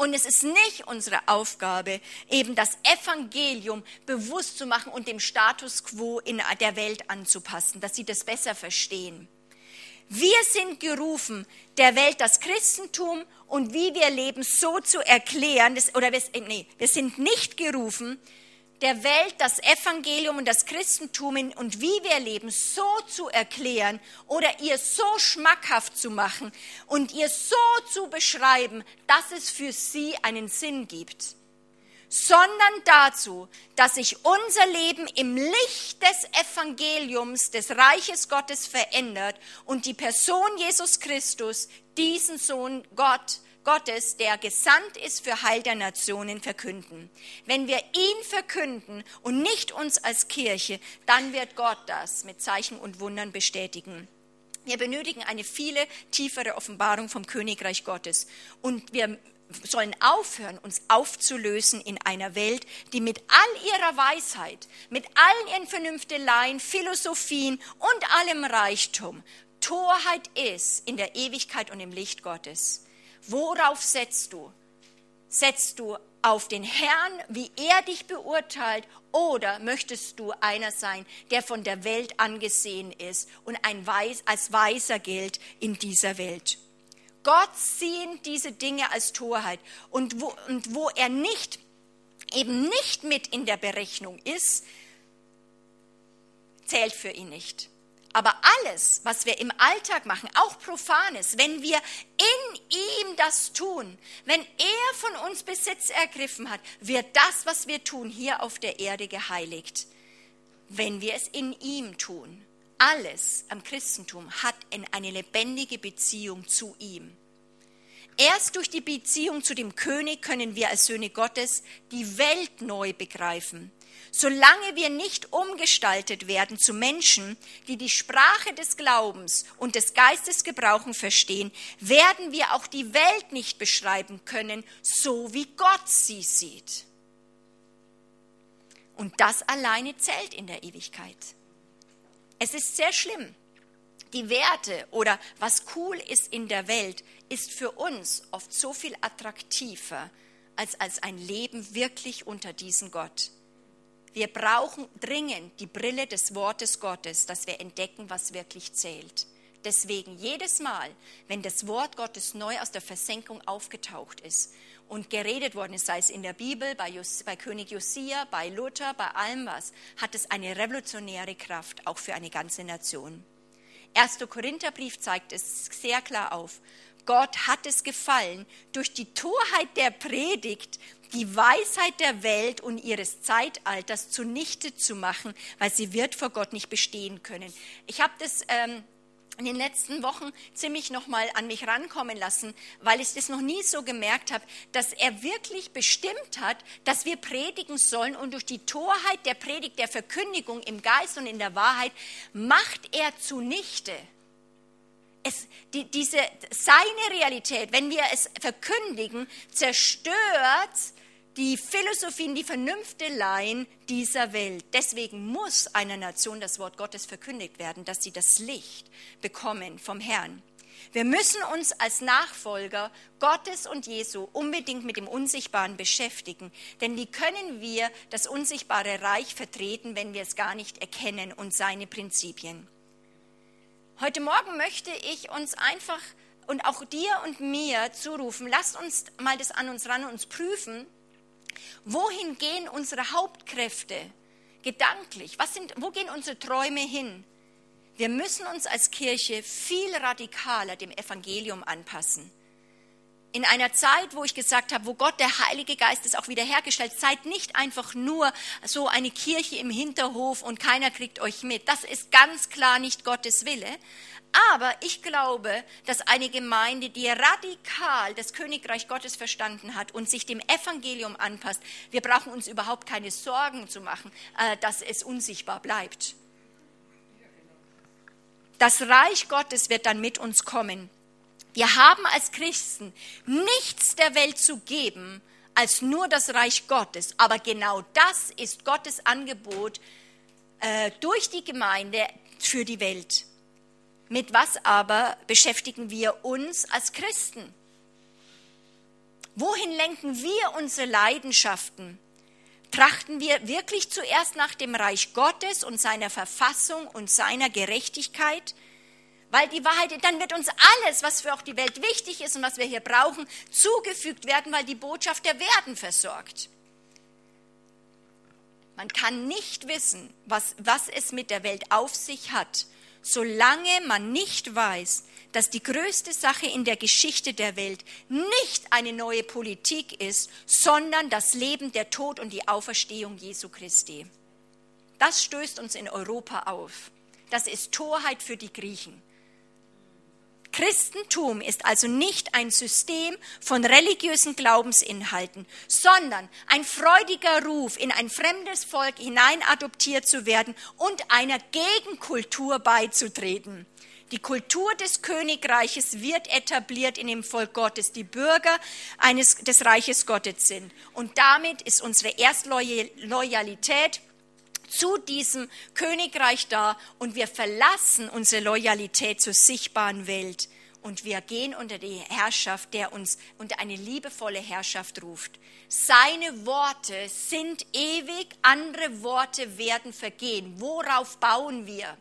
Und es ist nicht unsere Aufgabe, eben das Evangelium bewusst zu machen und dem Status quo in der Welt anzupassen, dass sie das besser verstehen. Wir sind gerufen, der Welt das Christentum und wie wir leben so zu erklären, oder wir, nee, wir sind nicht gerufen, der Welt das Evangelium und das Christentum und wie wir leben so zu erklären oder ihr so schmackhaft zu machen und ihr so zu beschreiben, dass es für sie einen Sinn gibt, sondern dazu, dass sich unser Leben im Licht des Evangeliums des Reiches Gottes verändert und die Person Jesus Christus, diesen Sohn Gott, Gottes, der gesandt ist für Heil der Nationen, verkünden. Wenn wir ihn verkünden und nicht uns als Kirche, dann wird Gott das mit Zeichen und Wundern bestätigen. Wir benötigen eine viele tiefere Offenbarung vom Königreich Gottes. Und wir sollen aufhören, uns aufzulösen in einer Welt, die mit all ihrer Weisheit, mit allen ihren Vernünfteleien, Philosophien und allem Reichtum Torheit ist in der Ewigkeit und im Licht Gottes. Worauf setzt du? Setzt du auf den Herrn, wie er dich beurteilt, oder möchtest du einer sein, der von der Welt angesehen ist und ein Weis, als Weiser gilt in dieser Welt? Gott sieht diese Dinge als Torheit und wo, und wo er nicht, eben nicht mit in der Berechnung ist, zählt für ihn nicht. Aber alles, was wir im Alltag machen, auch Profanes, wenn wir in ihm das tun, wenn er von uns Besitz ergriffen hat, wird das, was wir tun, hier auf der Erde geheiligt. Wenn wir es in ihm tun. Alles am Christentum hat eine lebendige Beziehung zu ihm. Erst durch die Beziehung zu dem König können wir als Söhne Gottes die Welt neu begreifen. Solange wir nicht umgestaltet werden zu Menschen, die die Sprache des Glaubens und des Geistes gebrauchen verstehen, werden wir auch die Welt nicht beschreiben können, so wie Gott sie sieht. Und das alleine zählt in der Ewigkeit. Es ist sehr schlimm. Die Werte oder was cool ist in der Welt ist für uns oft so viel attraktiver als als ein Leben wirklich unter diesem Gott. Wir brauchen dringend die Brille des Wortes Gottes, dass wir entdecken, was wirklich zählt. Deswegen jedes Mal, wenn das Wort Gottes neu aus der Versenkung aufgetaucht ist und geredet worden ist, sei es in der Bibel, bei, Jos, bei König Josia, bei Luther, bei allem was, hat es eine revolutionäre Kraft, auch für eine ganze Nation. 1. Korintherbrief zeigt es sehr klar auf. Gott hat es gefallen, durch die Torheit der Predigt die Weisheit der Welt und ihres Zeitalters zunichte zu machen, weil sie wird vor Gott nicht bestehen können. Ich habe das ähm, in den letzten Wochen ziemlich nochmal an mich rankommen lassen, weil ich das noch nie so gemerkt habe, dass er wirklich bestimmt hat, dass wir predigen sollen und durch die Torheit der Predigt, der Verkündigung im Geist und in der Wahrheit macht er zunichte es, die, diese, seine Realität, wenn wir es verkündigen, zerstört die Philosophien, die Vernünfteleien dieser Welt. Deswegen muss einer Nation das Wort Gottes verkündigt werden, dass sie das Licht bekommen vom Herrn. Wir müssen uns als Nachfolger Gottes und Jesu unbedingt mit dem Unsichtbaren beschäftigen, denn wie können wir das unsichtbare Reich vertreten, wenn wir es gar nicht erkennen und seine Prinzipien? Heute Morgen möchte ich uns einfach und auch dir und mir zurufen, lasst uns mal das an uns ran und uns prüfen, wohin gehen unsere Hauptkräfte gedanklich? Was sind, wo gehen unsere Träume hin? Wir müssen uns als Kirche viel radikaler dem Evangelium anpassen. In einer Zeit, wo ich gesagt habe, wo Gott, der Heilige Geist ist auch wiederhergestellt, seid nicht einfach nur so eine Kirche im Hinterhof und keiner kriegt euch mit. Das ist ganz klar nicht Gottes Wille. Aber ich glaube, dass eine Gemeinde, die radikal das Königreich Gottes verstanden hat und sich dem Evangelium anpasst, wir brauchen uns überhaupt keine Sorgen zu machen, äh, dass es unsichtbar bleibt. Das Reich Gottes wird dann mit uns kommen. Wir haben als Christen nichts der Welt zu geben als nur das Reich Gottes. Aber genau das ist Gottes Angebot äh, durch die Gemeinde für die Welt. Mit was aber beschäftigen wir uns als Christen? Wohin lenken wir unsere Leidenschaften? trachten wir wirklich zuerst nach dem Reich Gottes und seiner Verfassung und seiner Gerechtigkeit, weil die Wahrheit, dann wird uns alles, was für auch die Welt wichtig ist und was wir hier brauchen, zugefügt werden, weil die Botschaft der Werden versorgt. Man kann nicht wissen, was, was es mit der Welt auf sich hat, solange man nicht weiß, dass die größte Sache in der Geschichte der Welt nicht eine neue Politik ist, sondern das Leben, der Tod und die Auferstehung Jesu Christi. Das stößt uns in Europa auf. Das ist Torheit für die Griechen. Christentum ist also nicht ein System von religiösen Glaubensinhalten, sondern ein freudiger Ruf, in ein fremdes Volk hinein adoptiert zu werden und einer Gegenkultur beizutreten. Die Kultur des Königreiches wird etabliert in dem Volk Gottes, die Bürger eines, des Reiches Gottes sind. Und damit ist unsere Erstloyalität zu diesem Königreich da und wir verlassen unsere Loyalität zur sichtbaren Welt und wir gehen unter die Herrschaft, der uns unter eine liebevolle Herrschaft ruft. Seine Worte sind ewig, andere Worte werden vergehen. Worauf bauen wir?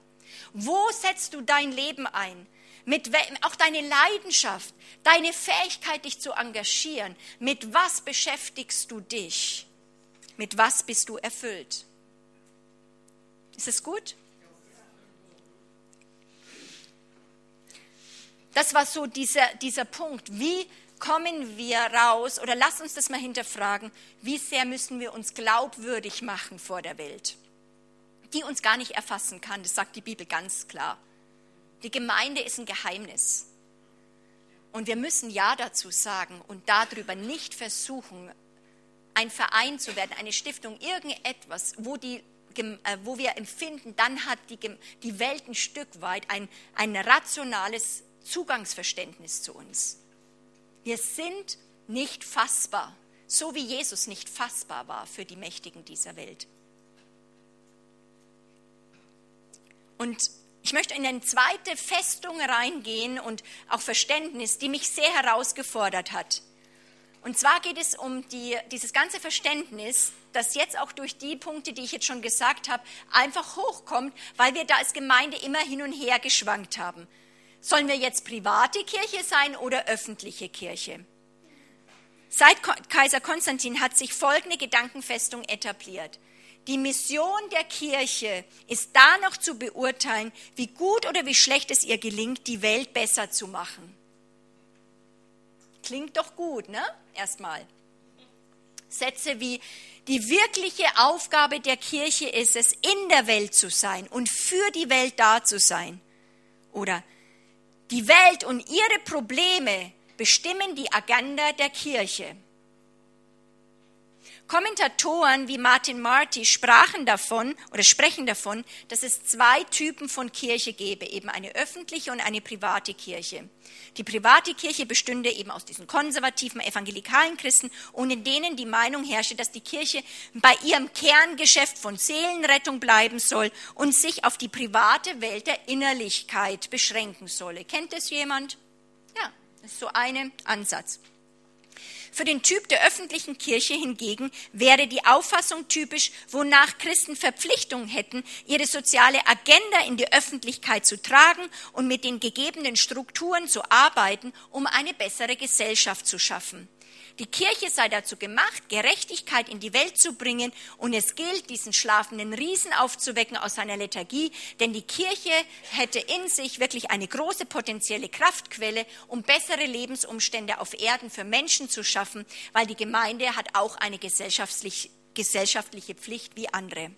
Wo setzt du dein Leben ein? Mit auch deine Leidenschaft, deine Fähigkeit, dich zu engagieren. Mit was beschäftigst du dich? Mit was bist du erfüllt? Ist es gut? Das war so dieser, dieser Punkt. Wie kommen wir raus oder lass uns das mal hinterfragen, wie sehr müssen wir uns glaubwürdig machen vor der Welt? die uns gar nicht erfassen kann. Das sagt die Bibel ganz klar. Die Gemeinde ist ein Geheimnis. Und wir müssen Ja dazu sagen und darüber nicht versuchen, ein Verein zu werden, eine Stiftung, irgendetwas, wo, die, wo wir empfinden, dann hat die, die Welt ein Stück weit ein, ein rationales Zugangsverständnis zu uns. Wir sind nicht fassbar, so wie Jesus nicht fassbar war für die Mächtigen dieser Welt. Und ich möchte in eine zweite Festung reingehen und auch Verständnis, die mich sehr herausgefordert hat. Und zwar geht es um die, dieses ganze Verständnis, das jetzt auch durch die Punkte, die ich jetzt schon gesagt habe, einfach hochkommt, weil wir da als Gemeinde immer hin und her geschwankt haben. Sollen wir jetzt private Kirche sein oder öffentliche Kirche? Seit Kaiser Konstantin hat sich folgende Gedankenfestung etabliert. Die Mission der Kirche ist da noch zu beurteilen, wie gut oder wie schlecht es ihr gelingt, die Welt besser zu machen. Klingt doch gut, ne? Erstmal. Sätze wie, die wirkliche Aufgabe der Kirche ist es, in der Welt zu sein und für die Welt da zu sein. Oder die Welt und ihre Probleme bestimmen die Agenda der Kirche. Kommentatoren wie Martin Marty sprachen davon oder sprechen davon, dass es zwei Typen von Kirche gäbe, eben eine öffentliche und eine private Kirche. Die private Kirche bestünde eben aus diesen konservativen evangelikalen Christen und in denen die Meinung herrschte, dass die Kirche bei ihrem Kerngeschäft von Seelenrettung bleiben soll und sich auf die private Welt der Innerlichkeit beschränken solle. Kennt es jemand? Ja, das ist so ein Ansatz. Für den Typ der öffentlichen Kirche hingegen wäre die Auffassung typisch, wonach Christen Verpflichtung hätten, ihre soziale Agenda in die Öffentlichkeit zu tragen und mit den gegebenen Strukturen zu arbeiten, um eine bessere Gesellschaft zu schaffen. Die Kirche sei dazu gemacht, Gerechtigkeit in die Welt zu bringen und es gilt, diesen schlafenden Riesen aufzuwecken aus seiner Lethargie, denn die Kirche hätte in sich wirklich eine große potenzielle Kraftquelle, um bessere Lebensumstände auf Erden für Menschen zu schaffen, weil die Gemeinde hat auch eine gesellschaftlich, gesellschaftliche Pflicht wie andere.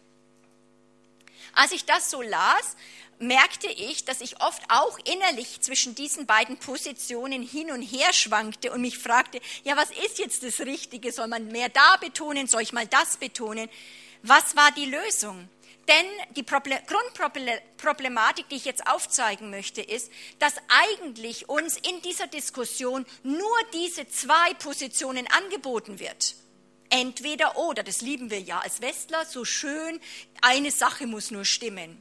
Als ich das so las, merkte ich, dass ich oft auch innerlich zwischen diesen beiden Positionen hin und her schwankte und mich fragte, ja, was ist jetzt das Richtige? Soll man mehr da betonen? Soll ich mal das betonen? Was war die Lösung? Denn die Grundproblematik, die ich jetzt aufzeigen möchte, ist, dass eigentlich uns in dieser Diskussion nur diese zwei Positionen angeboten wird. Entweder oder, das lieben wir ja als Westler, so schön, eine Sache muss nur stimmen.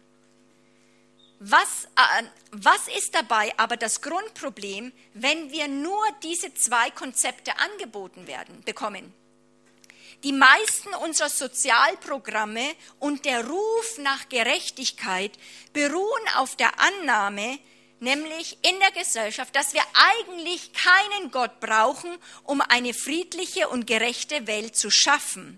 Was, äh, was ist dabei aber das Grundproblem, wenn wir nur diese zwei Konzepte angeboten werden, bekommen? Die meisten unserer Sozialprogramme und der Ruf nach Gerechtigkeit beruhen auf der Annahme, nämlich in der Gesellschaft, dass wir eigentlich keinen Gott brauchen, um eine friedliche und gerechte Welt zu schaffen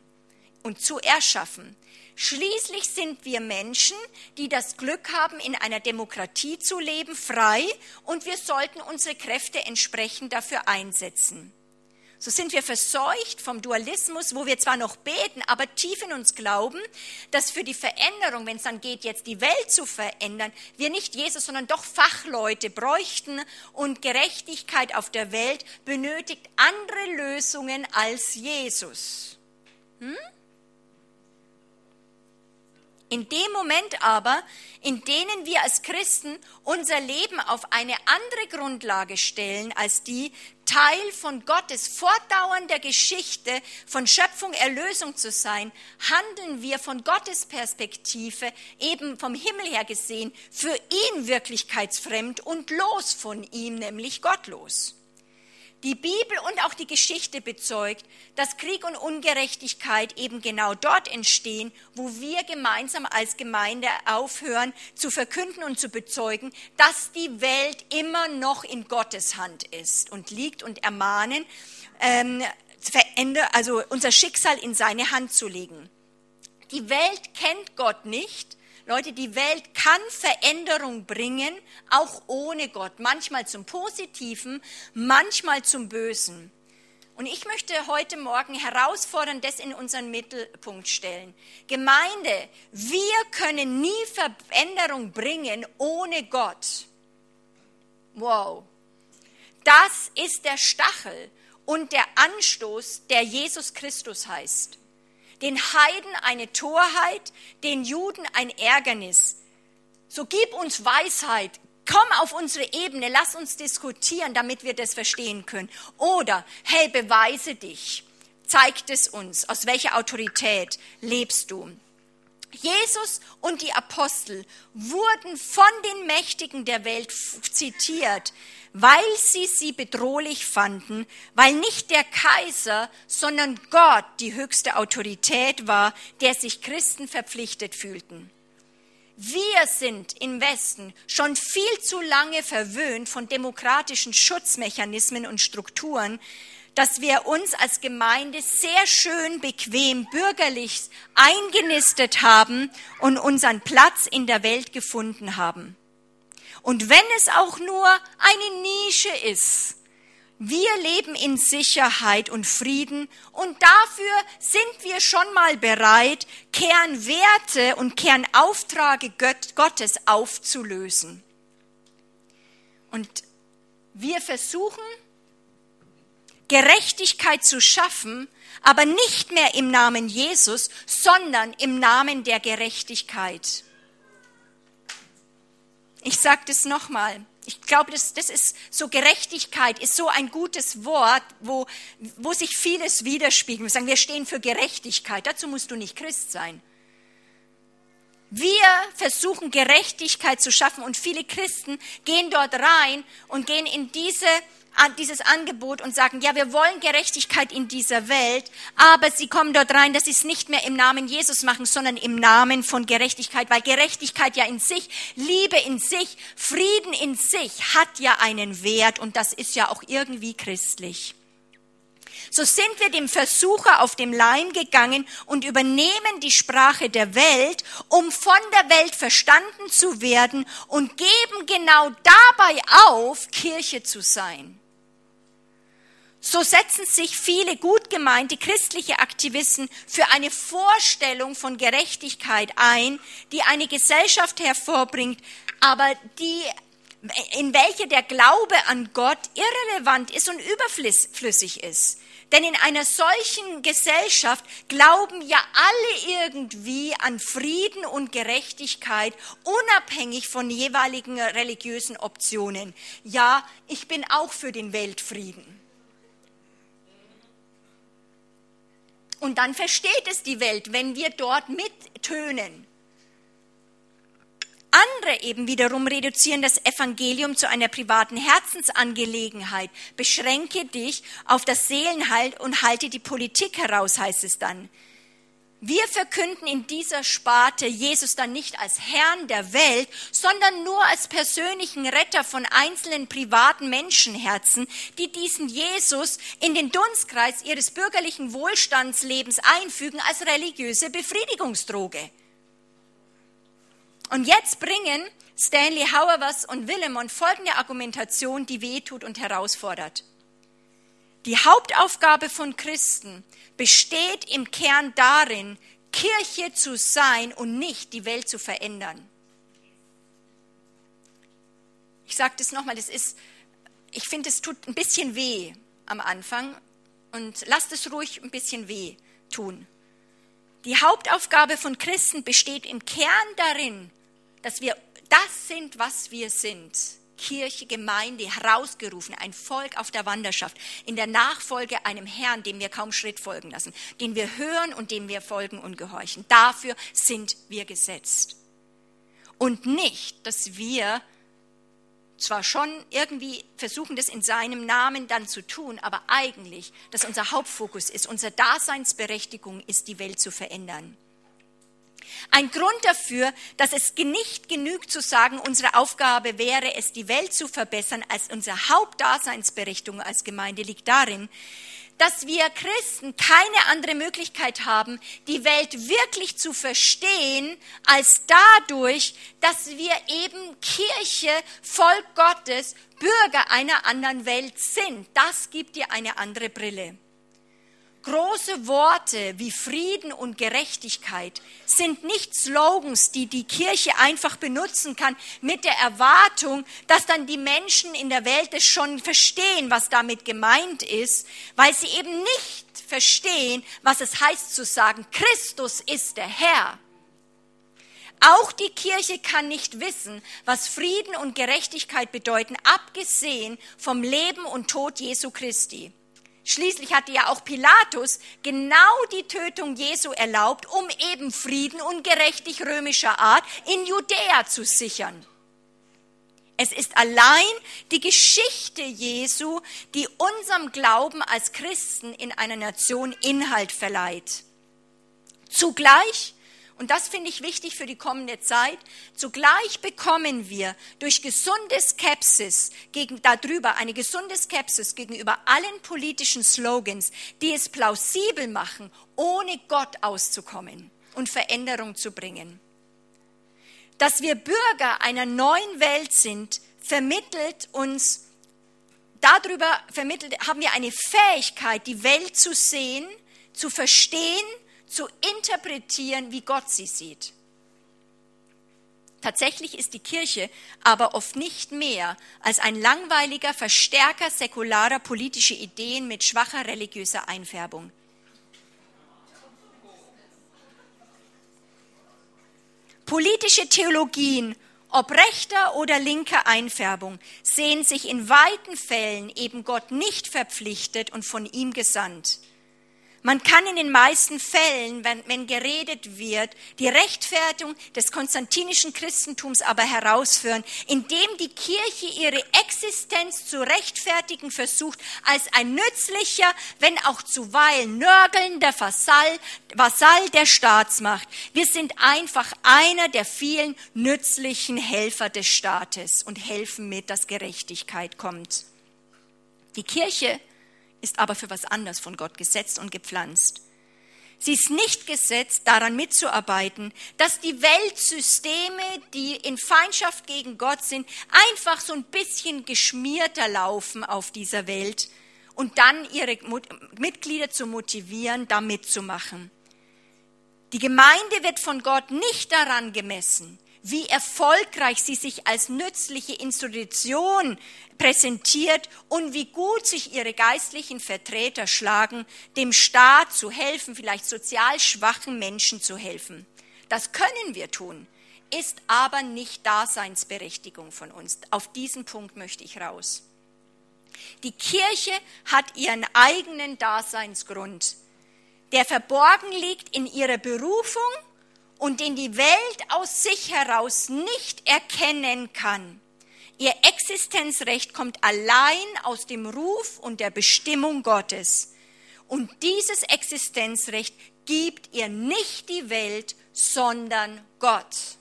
und zu erschaffen. Schließlich sind wir Menschen, die das Glück haben, in einer Demokratie zu leben, frei, und wir sollten unsere Kräfte entsprechend dafür einsetzen. So sind wir verseucht vom Dualismus, wo wir zwar noch beten, aber tief in uns glauben, dass für die Veränderung, wenn es dann geht, jetzt die Welt zu verändern, wir nicht Jesus, sondern doch Fachleute bräuchten und Gerechtigkeit auf der Welt benötigt andere Lösungen als Jesus. Hm? In dem Moment aber, in denen wir als Christen unser Leben auf eine andere Grundlage stellen als die, Teil von Gottes fortdauernder Geschichte von Schöpfung, Erlösung zu sein, handeln wir von Gottes Perspektive, eben vom Himmel her gesehen, für ihn wirklichkeitsfremd und los von ihm, nämlich gottlos. Die Bibel und auch die Geschichte bezeugt, dass Krieg und Ungerechtigkeit eben genau dort entstehen, wo wir gemeinsam als Gemeinde aufhören zu verkünden und zu bezeugen, dass die Welt immer noch in Gottes Hand ist und liegt und ermahnen, ähm, also unser Schicksal in seine Hand zu legen. Die Welt kennt Gott nicht Leute, die Welt kann Veränderung bringen, auch ohne Gott. Manchmal zum Positiven, manchmal zum Bösen. Und ich möchte heute Morgen herausfordern, das in unseren Mittelpunkt stellen. Gemeinde, wir können nie Veränderung bringen ohne Gott. Wow. Das ist der Stachel und der Anstoß, der Jesus Christus heißt den Heiden eine Torheit, den Juden ein Ärgernis. So gib uns Weisheit, komm auf unsere Ebene, lass uns diskutieren, damit wir das verstehen können. Oder, hey, beweise dich, zeigt es uns, aus welcher Autorität lebst du. Jesus und die Apostel wurden von den Mächtigen der Welt zitiert, weil sie sie bedrohlich fanden, weil nicht der Kaiser, sondern Gott die höchste Autorität war, der sich Christen verpflichtet fühlten. Wir sind im Westen schon viel zu lange verwöhnt von demokratischen Schutzmechanismen und Strukturen, dass wir uns als Gemeinde sehr schön, bequem, bürgerlich eingenistet haben und unseren Platz in der Welt gefunden haben. Und wenn es auch nur eine Nische ist, wir leben in Sicherheit und Frieden und dafür sind wir schon mal bereit, Kernwerte und Kernaufträge Gottes aufzulösen. Und wir versuchen, Gerechtigkeit zu schaffen, aber nicht mehr im Namen Jesus, sondern im Namen der Gerechtigkeit. Ich sage das nochmal. Ich glaube, das, das ist so Gerechtigkeit ist so ein gutes Wort, wo, wo sich vieles widerspiegelt. Wir sagen, wir stehen für Gerechtigkeit. Dazu musst du nicht Christ sein. Wir versuchen Gerechtigkeit zu schaffen und viele Christen gehen dort rein und gehen in diese dieses Angebot und sagen, ja, wir wollen Gerechtigkeit in dieser Welt, aber sie kommen dort rein, dass sie es nicht mehr im Namen Jesus machen, sondern im Namen von Gerechtigkeit, weil Gerechtigkeit ja in sich, Liebe in sich, Frieden in sich hat ja einen Wert und das ist ja auch irgendwie christlich. So sind wir dem Versucher auf dem Leim gegangen und übernehmen die Sprache der Welt, um von der Welt verstanden zu werden und geben genau dabei auf, Kirche zu sein. So setzen sich viele gut gemeinte christliche Aktivisten für eine Vorstellung von Gerechtigkeit ein, die eine Gesellschaft hervorbringt, aber die in welche der Glaube an Gott irrelevant ist und überflüssig ist. Denn in einer solchen Gesellschaft glauben ja alle irgendwie an Frieden und Gerechtigkeit, unabhängig von jeweiligen religiösen Optionen. Ja, ich bin auch für den Weltfrieden. Und dann versteht es die Welt, wenn wir dort mittönen. Andere eben wiederum reduzieren das Evangelium zu einer privaten Herzensangelegenheit. Beschränke dich auf das Seelenheil und halte die Politik heraus, heißt es dann. Wir verkünden in dieser Sparte Jesus dann nicht als Herrn der Welt, sondern nur als persönlichen Retter von einzelnen privaten Menschenherzen, die diesen Jesus in den Dunstkreis ihres bürgerlichen Wohlstandslebens einfügen als religiöse Befriedigungsdroge. Und jetzt bringen Stanley Hauerwas und Willemon folgende Argumentation, die wehtut und herausfordert. Die Hauptaufgabe von Christen besteht im Kern darin, Kirche zu sein und nicht die Welt zu verändern. Ich sage das nochmal, das ist, ich finde, es tut ein bisschen weh am Anfang und lasst es ruhig ein bisschen weh tun. Die Hauptaufgabe von Christen besteht im Kern darin, dass wir das sind, was wir sind. Kirche, Gemeinde herausgerufen, ein Volk auf der Wanderschaft, in der Nachfolge einem Herrn, dem wir kaum Schritt folgen lassen, den wir hören und dem wir folgen und gehorchen. Dafür sind wir gesetzt. Und nicht, dass wir zwar schon irgendwie versuchen, das in seinem Namen dann zu tun, aber eigentlich, dass unser Hauptfokus ist, unsere Daseinsberechtigung ist, die Welt zu verändern. Ein Grund dafür, dass es nicht genügt zu sagen, unsere Aufgabe wäre es, die Welt zu verbessern, als unsere Hauptdaseinsberechtigung als Gemeinde liegt darin, dass wir Christen keine andere Möglichkeit haben, die Welt wirklich zu verstehen, als dadurch, dass wir eben Kirche, Volk Gottes, Bürger einer anderen Welt sind. Das gibt dir eine andere Brille. Große Worte wie Frieden und Gerechtigkeit sind nicht Slogans, die die Kirche einfach benutzen kann mit der Erwartung, dass dann die Menschen in der Welt es schon verstehen, was damit gemeint ist, weil sie eben nicht verstehen, was es heißt zu sagen, Christus ist der Herr. Auch die Kirche kann nicht wissen, was Frieden und Gerechtigkeit bedeuten, abgesehen vom Leben und Tod Jesu Christi. Schließlich hatte ja auch Pilatus genau die Tötung Jesu erlaubt, um eben Frieden und gerechtig römischer Art in Judäa zu sichern. Es ist allein die Geschichte Jesu, die unserem Glauben als Christen in einer Nation Inhalt verleiht. Zugleich und das finde ich wichtig für die kommende Zeit, zugleich bekommen wir durch gesunde Skepsis gegen, darüber, eine gesunde Skepsis gegenüber allen politischen Slogans, die es plausibel machen, ohne Gott auszukommen und Veränderung zu bringen. Dass wir Bürger einer neuen Welt sind, vermittelt uns, darüber vermittelt, haben wir eine Fähigkeit, die Welt zu sehen, zu verstehen zu interpretieren, wie Gott sie sieht. Tatsächlich ist die Kirche aber oft nicht mehr als ein langweiliger Verstärker säkularer politischer Ideen mit schwacher religiöser Einfärbung. Politische Theologien, ob rechter oder linker Einfärbung, sehen sich in weiten Fällen eben Gott nicht verpflichtet und von ihm gesandt. Man kann in den meisten Fällen, wenn, wenn, geredet wird, die Rechtfertigung des konstantinischen Christentums aber herausführen, indem die Kirche ihre Existenz zu rechtfertigen versucht als ein nützlicher, wenn auch zuweilen nörgelnder Vasall, Vasall der Staatsmacht. Wir sind einfach einer der vielen nützlichen Helfer des Staates und helfen mit, dass Gerechtigkeit kommt. Die Kirche ist aber für was anderes von Gott gesetzt und gepflanzt. Sie ist nicht gesetzt, daran mitzuarbeiten, dass die Weltsysteme, die in Feindschaft gegen Gott sind, einfach so ein bisschen geschmierter laufen auf dieser Welt und dann ihre Mitglieder zu motivieren, da mitzumachen. Die Gemeinde wird von Gott nicht daran gemessen, wie erfolgreich sie sich als nützliche Institution präsentiert und wie gut sich ihre geistlichen Vertreter schlagen, dem Staat zu helfen, vielleicht sozial schwachen Menschen zu helfen. Das können wir tun, ist aber nicht Daseinsberechtigung von uns. Auf diesen Punkt möchte ich raus. Die Kirche hat ihren eigenen Daseinsgrund, der verborgen liegt in ihrer Berufung und den die Welt aus sich heraus nicht erkennen kann. Ihr Existenzrecht kommt allein aus dem Ruf und der Bestimmung Gottes. Und dieses Existenzrecht gibt ihr nicht die Welt, sondern Gott.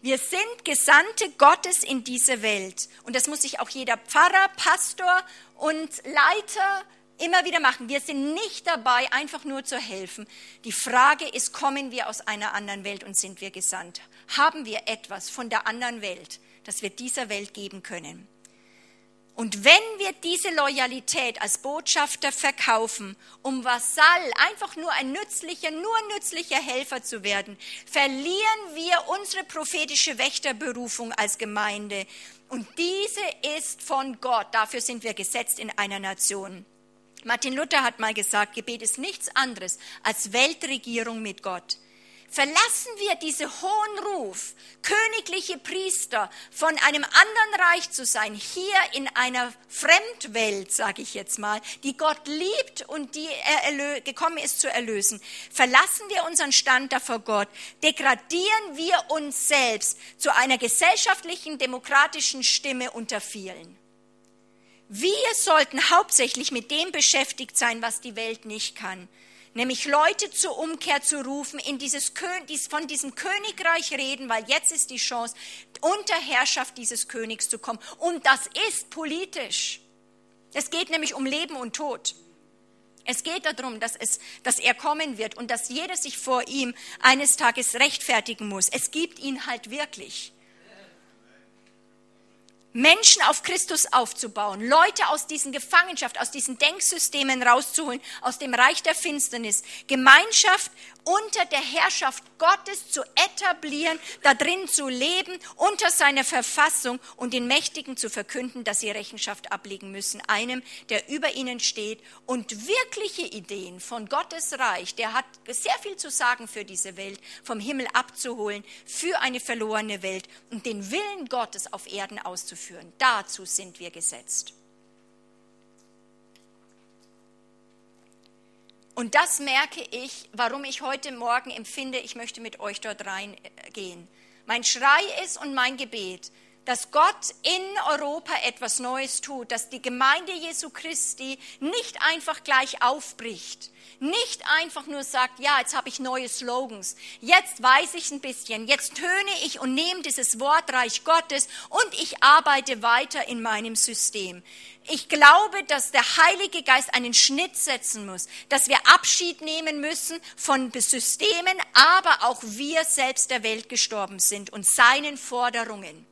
Wir sind Gesandte Gottes in diese Welt. Und das muss sich auch jeder Pfarrer, Pastor und Leiter immer wieder machen. Wir sind nicht dabei, einfach nur zu helfen. Die Frage ist, kommen wir aus einer anderen Welt und sind wir gesandt? Haben wir etwas von der anderen Welt, das wir dieser Welt geben können? Und wenn wir diese Loyalität als Botschafter verkaufen, um Vasall, einfach nur ein nützlicher, nur nützlicher Helfer zu werden, verlieren wir unsere prophetische Wächterberufung als Gemeinde. Und diese ist von Gott. Dafür sind wir gesetzt in einer Nation. Martin Luther hat mal gesagt, Gebet ist nichts anderes als Weltregierung mit Gott. Verlassen wir diesen hohen Ruf, königliche Priester von einem anderen Reich zu sein, hier in einer Fremdwelt, sage ich jetzt mal, die Gott liebt und die er gekommen ist zu erlösen. Verlassen wir unseren Stand da vor Gott, degradieren wir uns selbst zu einer gesellschaftlichen, demokratischen Stimme unter vielen. Wir sollten hauptsächlich mit dem beschäftigt sein, was die Welt nicht kann. Nämlich Leute zur Umkehr zu rufen, in dieses, von diesem Königreich reden, weil jetzt ist die Chance, unter Herrschaft dieses Königs zu kommen. Und das ist politisch. Es geht nämlich um Leben und Tod. Es geht darum, dass, es, dass er kommen wird und dass jeder sich vor ihm eines Tages rechtfertigen muss. Es gibt ihn halt wirklich. Menschen auf Christus aufzubauen, Leute aus diesen Gefangenschaft, aus diesen Denksystemen rauszuholen, aus dem Reich der Finsternis, Gemeinschaft unter der Herrschaft Gottes zu etablieren, da drin zu leben, unter seiner Verfassung und den Mächtigen zu verkünden, dass sie Rechenschaft ablegen müssen, einem, der über ihnen steht und wirkliche Ideen von Gottes Reich, der hat sehr viel zu sagen für diese Welt, vom Himmel abzuholen, für eine verlorene Welt und den Willen Gottes auf Erden auszuführen. Dazu sind wir gesetzt. Und das merke ich, warum ich heute Morgen empfinde, ich möchte mit euch dort reingehen. Mein Schrei ist und mein Gebet, dass Gott in Europa etwas Neues tut, dass die Gemeinde Jesu Christi nicht einfach gleich aufbricht, nicht einfach nur sagt, ja, jetzt habe ich neue Slogans, jetzt weiß ich ein bisschen, jetzt töne ich und nehme dieses Wortreich Gottes und ich arbeite weiter in meinem System. Ich glaube, dass der Heilige Geist einen Schnitt setzen muss, dass wir Abschied nehmen müssen von Systemen, aber auch wir selbst der Welt gestorben sind und seinen Forderungen.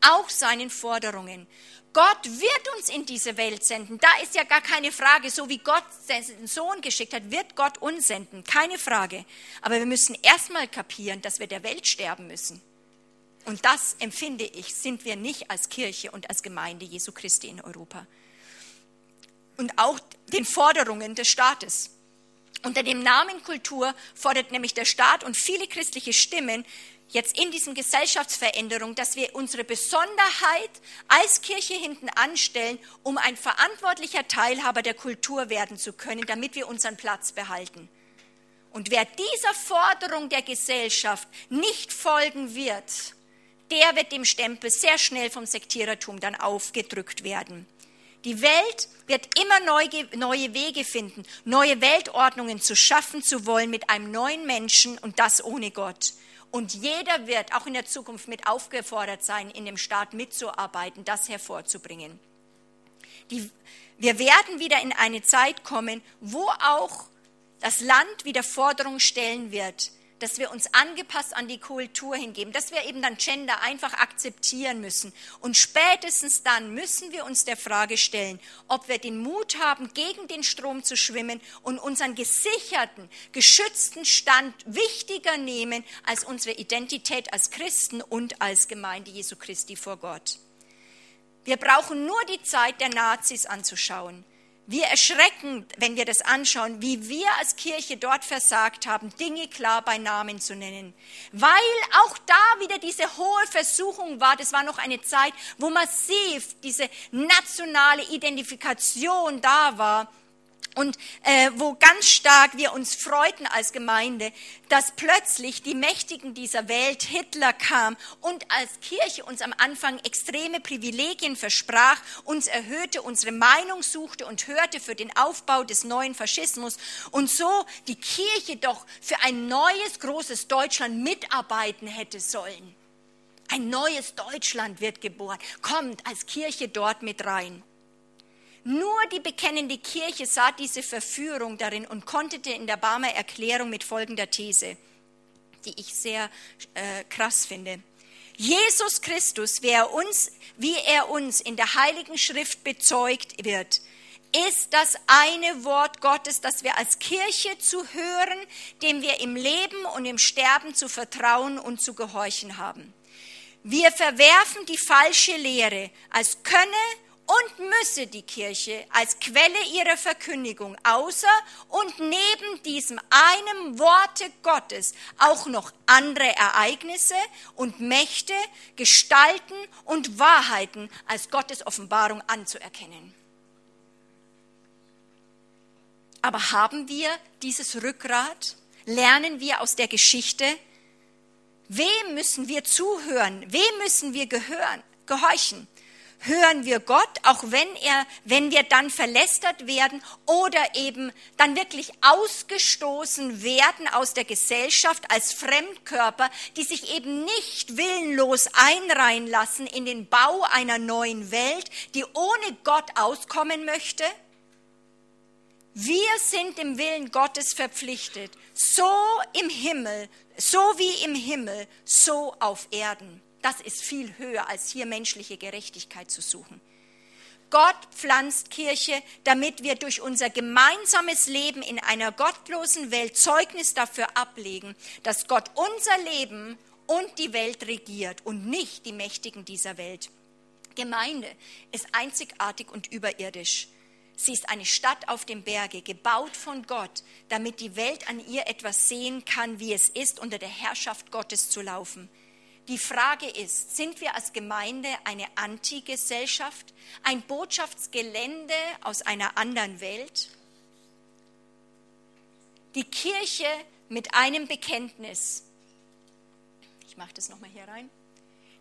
Auch seinen Forderungen. Gott wird uns in diese Welt senden. Da ist ja gar keine Frage. So wie Gott seinen Sohn geschickt hat, wird Gott uns senden. Keine Frage. Aber wir müssen erstmal kapieren, dass wir der Welt sterben müssen. Und das empfinde ich, sind wir nicht als Kirche und als Gemeinde Jesu Christi in Europa. Und auch den Forderungen des Staates. Unter dem Namen Kultur fordert nämlich der Staat und viele christliche Stimmen jetzt in diesem Gesellschaftsveränderung, dass wir unsere Besonderheit als Kirche hinten anstellen, um ein verantwortlicher Teilhaber der Kultur werden zu können, damit wir unseren Platz behalten. Und wer dieser Forderung der Gesellschaft nicht folgen wird, der wird dem Stempel sehr schnell vom Sektierertum dann aufgedrückt werden. Die Welt wird immer neue, neue Wege finden, neue Weltordnungen zu schaffen zu wollen mit einem neuen Menschen und das ohne Gott. Und jeder wird auch in der Zukunft mit aufgefordert sein, in dem Staat mitzuarbeiten, das hervorzubringen. Die, wir werden wieder in eine Zeit kommen, wo auch das Land wieder Forderungen stellen wird, dass wir uns angepasst an die Kultur hingeben, dass wir eben dann Gender einfach akzeptieren müssen. Und spätestens dann müssen wir uns der Frage stellen, ob wir den Mut haben, gegen den Strom zu schwimmen und unseren gesicherten, geschützten Stand wichtiger nehmen als unsere Identität als Christen und als Gemeinde Jesu Christi vor Gott. Wir brauchen nur die Zeit der Nazis anzuschauen wie erschreckend, wenn wir das anschauen, wie wir als Kirche dort versagt haben, Dinge klar bei Namen zu nennen. Weil auch da wieder diese hohe Versuchung war, das war noch eine Zeit, wo massiv diese nationale Identifikation da war und äh, wo ganz stark wir uns freuten als Gemeinde, dass plötzlich die Mächtigen dieser Welt, Hitler kam und als Kirche uns am Anfang extreme Privilegien versprach, uns erhöhte, unsere Meinung suchte und hörte für den Aufbau des neuen Faschismus und so die Kirche doch für ein neues, großes Deutschland mitarbeiten hätte sollen. Ein neues Deutschland wird geboren, kommt als Kirche dort mit rein. Nur die bekennende Kirche sah diese Verführung darin und kontete in der Barmer Erklärung mit folgender These, die ich sehr äh, krass finde. Jesus Christus, wie er, uns, wie er uns in der Heiligen Schrift bezeugt wird, ist das eine Wort Gottes, das wir als Kirche zu hören, dem wir im Leben und im Sterben zu vertrauen und zu gehorchen haben. Wir verwerfen die falsche Lehre, als könne und müsse die Kirche als Quelle ihrer Verkündigung außer und neben diesem einem Worte Gottes auch noch andere Ereignisse und Mächte, Gestalten und Wahrheiten als Gottes Offenbarung anzuerkennen. Aber haben wir dieses Rückgrat? Lernen wir aus der Geschichte? Wem müssen wir zuhören? Wem müssen wir gehören, gehorchen? Hören wir Gott, auch wenn er, wenn wir dann verlästert werden oder eben dann wirklich ausgestoßen werden aus der Gesellschaft als Fremdkörper, die sich eben nicht willenlos einreihen lassen in den Bau einer neuen Welt, die ohne Gott auskommen möchte? Wir sind dem Willen Gottes verpflichtet, so im Himmel, so wie im Himmel, so auf Erden. Das ist viel höher, als hier menschliche Gerechtigkeit zu suchen. Gott pflanzt Kirche, damit wir durch unser gemeinsames Leben in einer gottlosen Welt Zeugnis dafür ablegen, dass Gott unser Leben und die Welt regiert und nicht die Mächtigen dieser Welt. Gemeinde ist einzigartig und überirdisch. Sie ist eine Stadt auf dem Berge, gebaut von Gott, damit die Welt an ihr etwas sehen kann, wie es ist, unter der Herrschaft Gottes zu laufen. Die Frage ist, sind wir als Gemeinde eine Antigesellschaft, ein Botschaftsgelände aus einer anderen Welt? Die Kirche mit einem Bekenntnis. Ich mache das nochmal hier rein.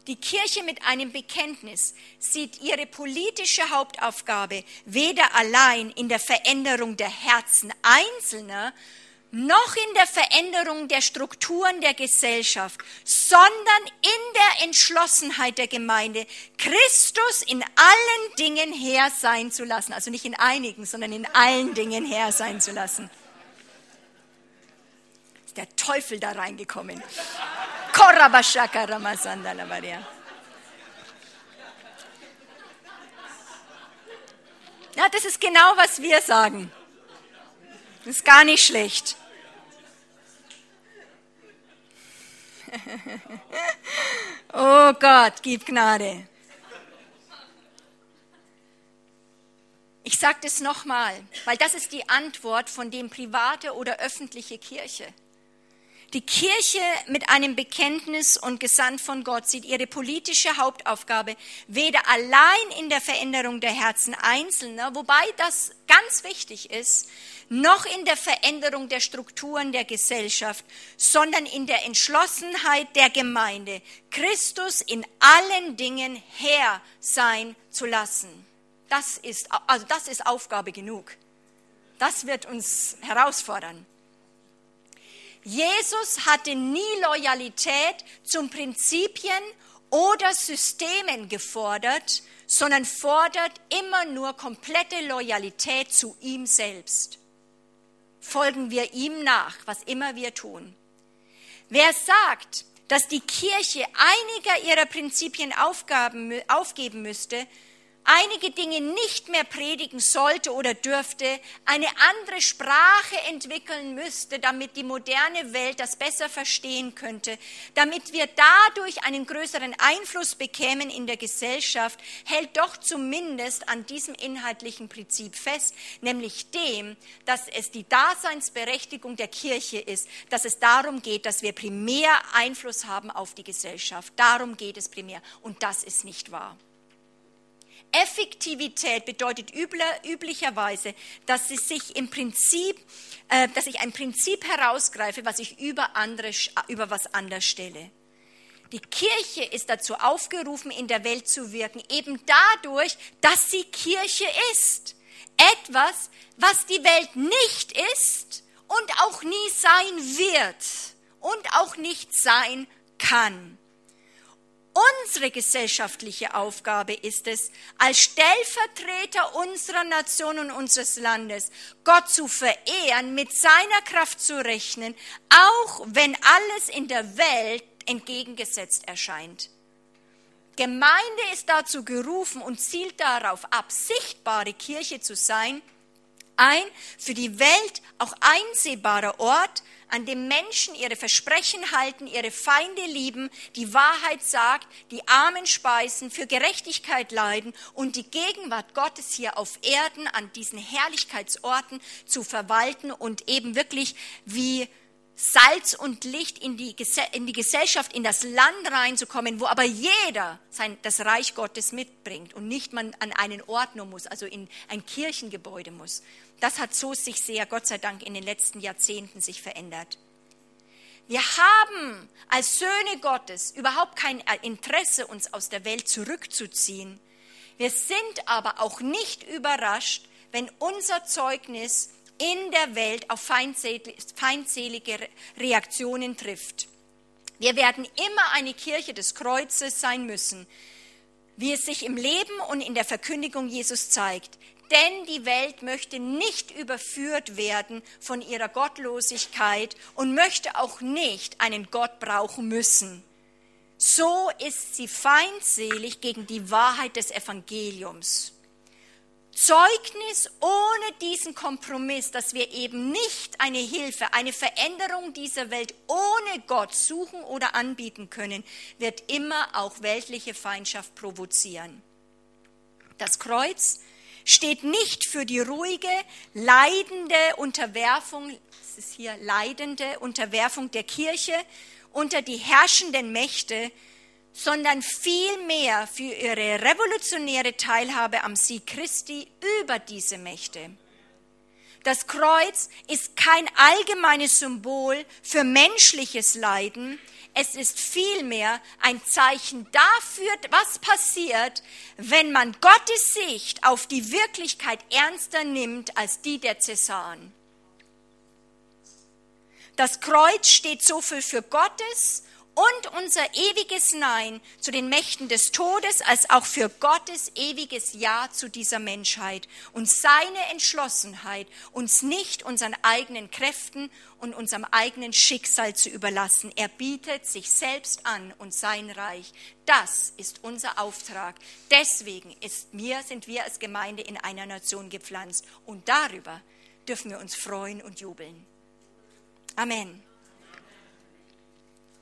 Die Kirche mit einem Bekenntnis sieht ihre politische Hauptaufgabe weder allein in der Veränderung der Herzen Einzelner, noch in der Veränderung der Strukturen der Gesellschaft, sondern in der Entschlossenheit der Gemeinde, Christus in allen Dingen Herr sein zu lassen. Also nicht in einigen, sondern in allen Dingen Herr sein zu lassen. Ist der Teufel da reingekommen. Ja, das ist genau, was wir sagen. Das ist gar nicht schlecht. oh Gott, gib Gnade. Ich sage das nochmal, weil das ist die Antwort von dem private oder öffentliche Kirche. Die Kirche mit einem Bekenntnis und gesandt von Gott sieht ihre politische Hauptaufgabe weder allein in der Veränderung der Herzen Einzelner, wobei das ganz wichtig ist, noch in der Veränderung der Strukturen der Gesellschaft, sondern in der Entschlossenheit der Gemeinde, Christus in allen Dingen Herr sein zu lassen. Das ist, also das ist Aufgabe genug. Das wird uns herausfordern. Jesus hatte nie Loyalität zum Prinzipien oder Systemen gefordert, sondern fordert immer nur komplette Loyalität zu ihm selbst. Folgen wir ihm nach, was immer wir tun. Wer sagt, dass die Kirche einiger ihrer Prinzipien aufgeben müsste, einige Dinge nicht mehr predigen sollte oder dürfte, eine andere Sprache entwickeln müsste, damit die moderne Welt das besser verstehen könnte, damit wir dadurch einen größeren Einfluss bekämen in der Gesellschaft, hält doch zumindest an diesem inhaltlichen Prinzip fest, nämlich dem, dass es die Daseinsberechtigung der Kirche ist, dass es darum geht, dass wir primär Einfluss haben auf die Gesellschaft. Darum geht es primär. Und das ist nicht wahr. Effektivität bedeutet üblicherweise, dass ich sich im Prinzip, äh, dass ich ein Prinzip herausgreife, was ich über andere, über was anders stelle. Die Kirche ist dazu aufgerufen, in der Welt zu wirken, eben dadurch, dass sie Kirche ist. Etwas, was die Welt nicht ist und auch nie sein wird und auch nicht sein kann. Unsere gesellschaftliche Aufgabe ist es, als Stellvertreter unserer Nation und unseres Landes Gott zu verehren, mit seiner Kraft zu rechnen, auch wenn alles in der Welt entgegengesetzt erscheint. Gemeinde ist dazu gerufen und zielt darauf ab, sichtbare Kirche zu sein, ein für die Welt auch einsehbarer Ort, an dem Menschen ihre Versprechen halten, ihre Feinde lieben, die Wahrheit sagt, die Armen speisen, für Gerechtigkeit leiden und die Gegenwart Gottes hier auf Erden an diesen Herrlichkeitsorten zu verwalten und eben wirklich wie Salz und Licht in die, in die Gesellschaft, in das Land reinzukommen, wo aber jeder sein, das Reich Gottes mitbringt und nicht man an einen Ort nur muss, also in ein Kirchengebäude muss. Das hat so sich sehr, Gott sei Dank, in den letzten Jahrzehnten sich verändert. Wir haben als Söhne Gottes überhaupt kein Interesse, uns aus der Welt zurückzuziehen. Wir sind aber auch nicht überrascht, wenn unser Zeugnis in der Welt auf feindselige Reaktionen trifft. Wir werden immer eine Kirche des Kreuzes sein müssen, wie es sich im Leben und in der Verkündigung Jesus zeigt. Denn die Welt möchte nicht überführt werden von ihrer Gottlosigkeit und möchte auch nicht einen Gott brauchen müssen. So ist sie feindselig gegen die Wahrheit des Evangeliums. Zeugnis ohne diesen Kompromiss, dass wir eben nicht eine Hilfe, eine Veränderung dieser Welt ohne Gott suchen oder anbieten können, wird immer auch weltliche Feindschaft provozieren. Das Kreuz steht nicht für die ruhige, leidende Unterwerfung, es ist hier leidende Unterwerfung der Kirche unter die herrschenden Mächte, sondern vielmehr für ihre revolutionäre Teilhabe am Sieg Christi über diese Mächte. Das Kreuz ist kein allgemeines Symbol für menschliches Leiden, es ist vielmehr ein Zeichen dafür, was passiert, wenn man Gottes Sicht auf die Wirklichkeit ernster nimmt als die der Cäsaren. Das Kreuz steht so viel für Gottes und unser ewiges Nein zu den Mächten des Todes als auch für Gottes ewiges Ja zu dieser Menschheit und seine Entschlossenheit, uns nicht unseren eigenen Kräften und unserem eigenen Schicksal zu überlassen. Er bietet sich selbst an und sein Reich. Das ist unser Auftrag. Deswegen ist mir, sind wir als Gemeinde in einer Nation gepflanzt und darüber dürfen wir uns freuen und jubeln. Amen.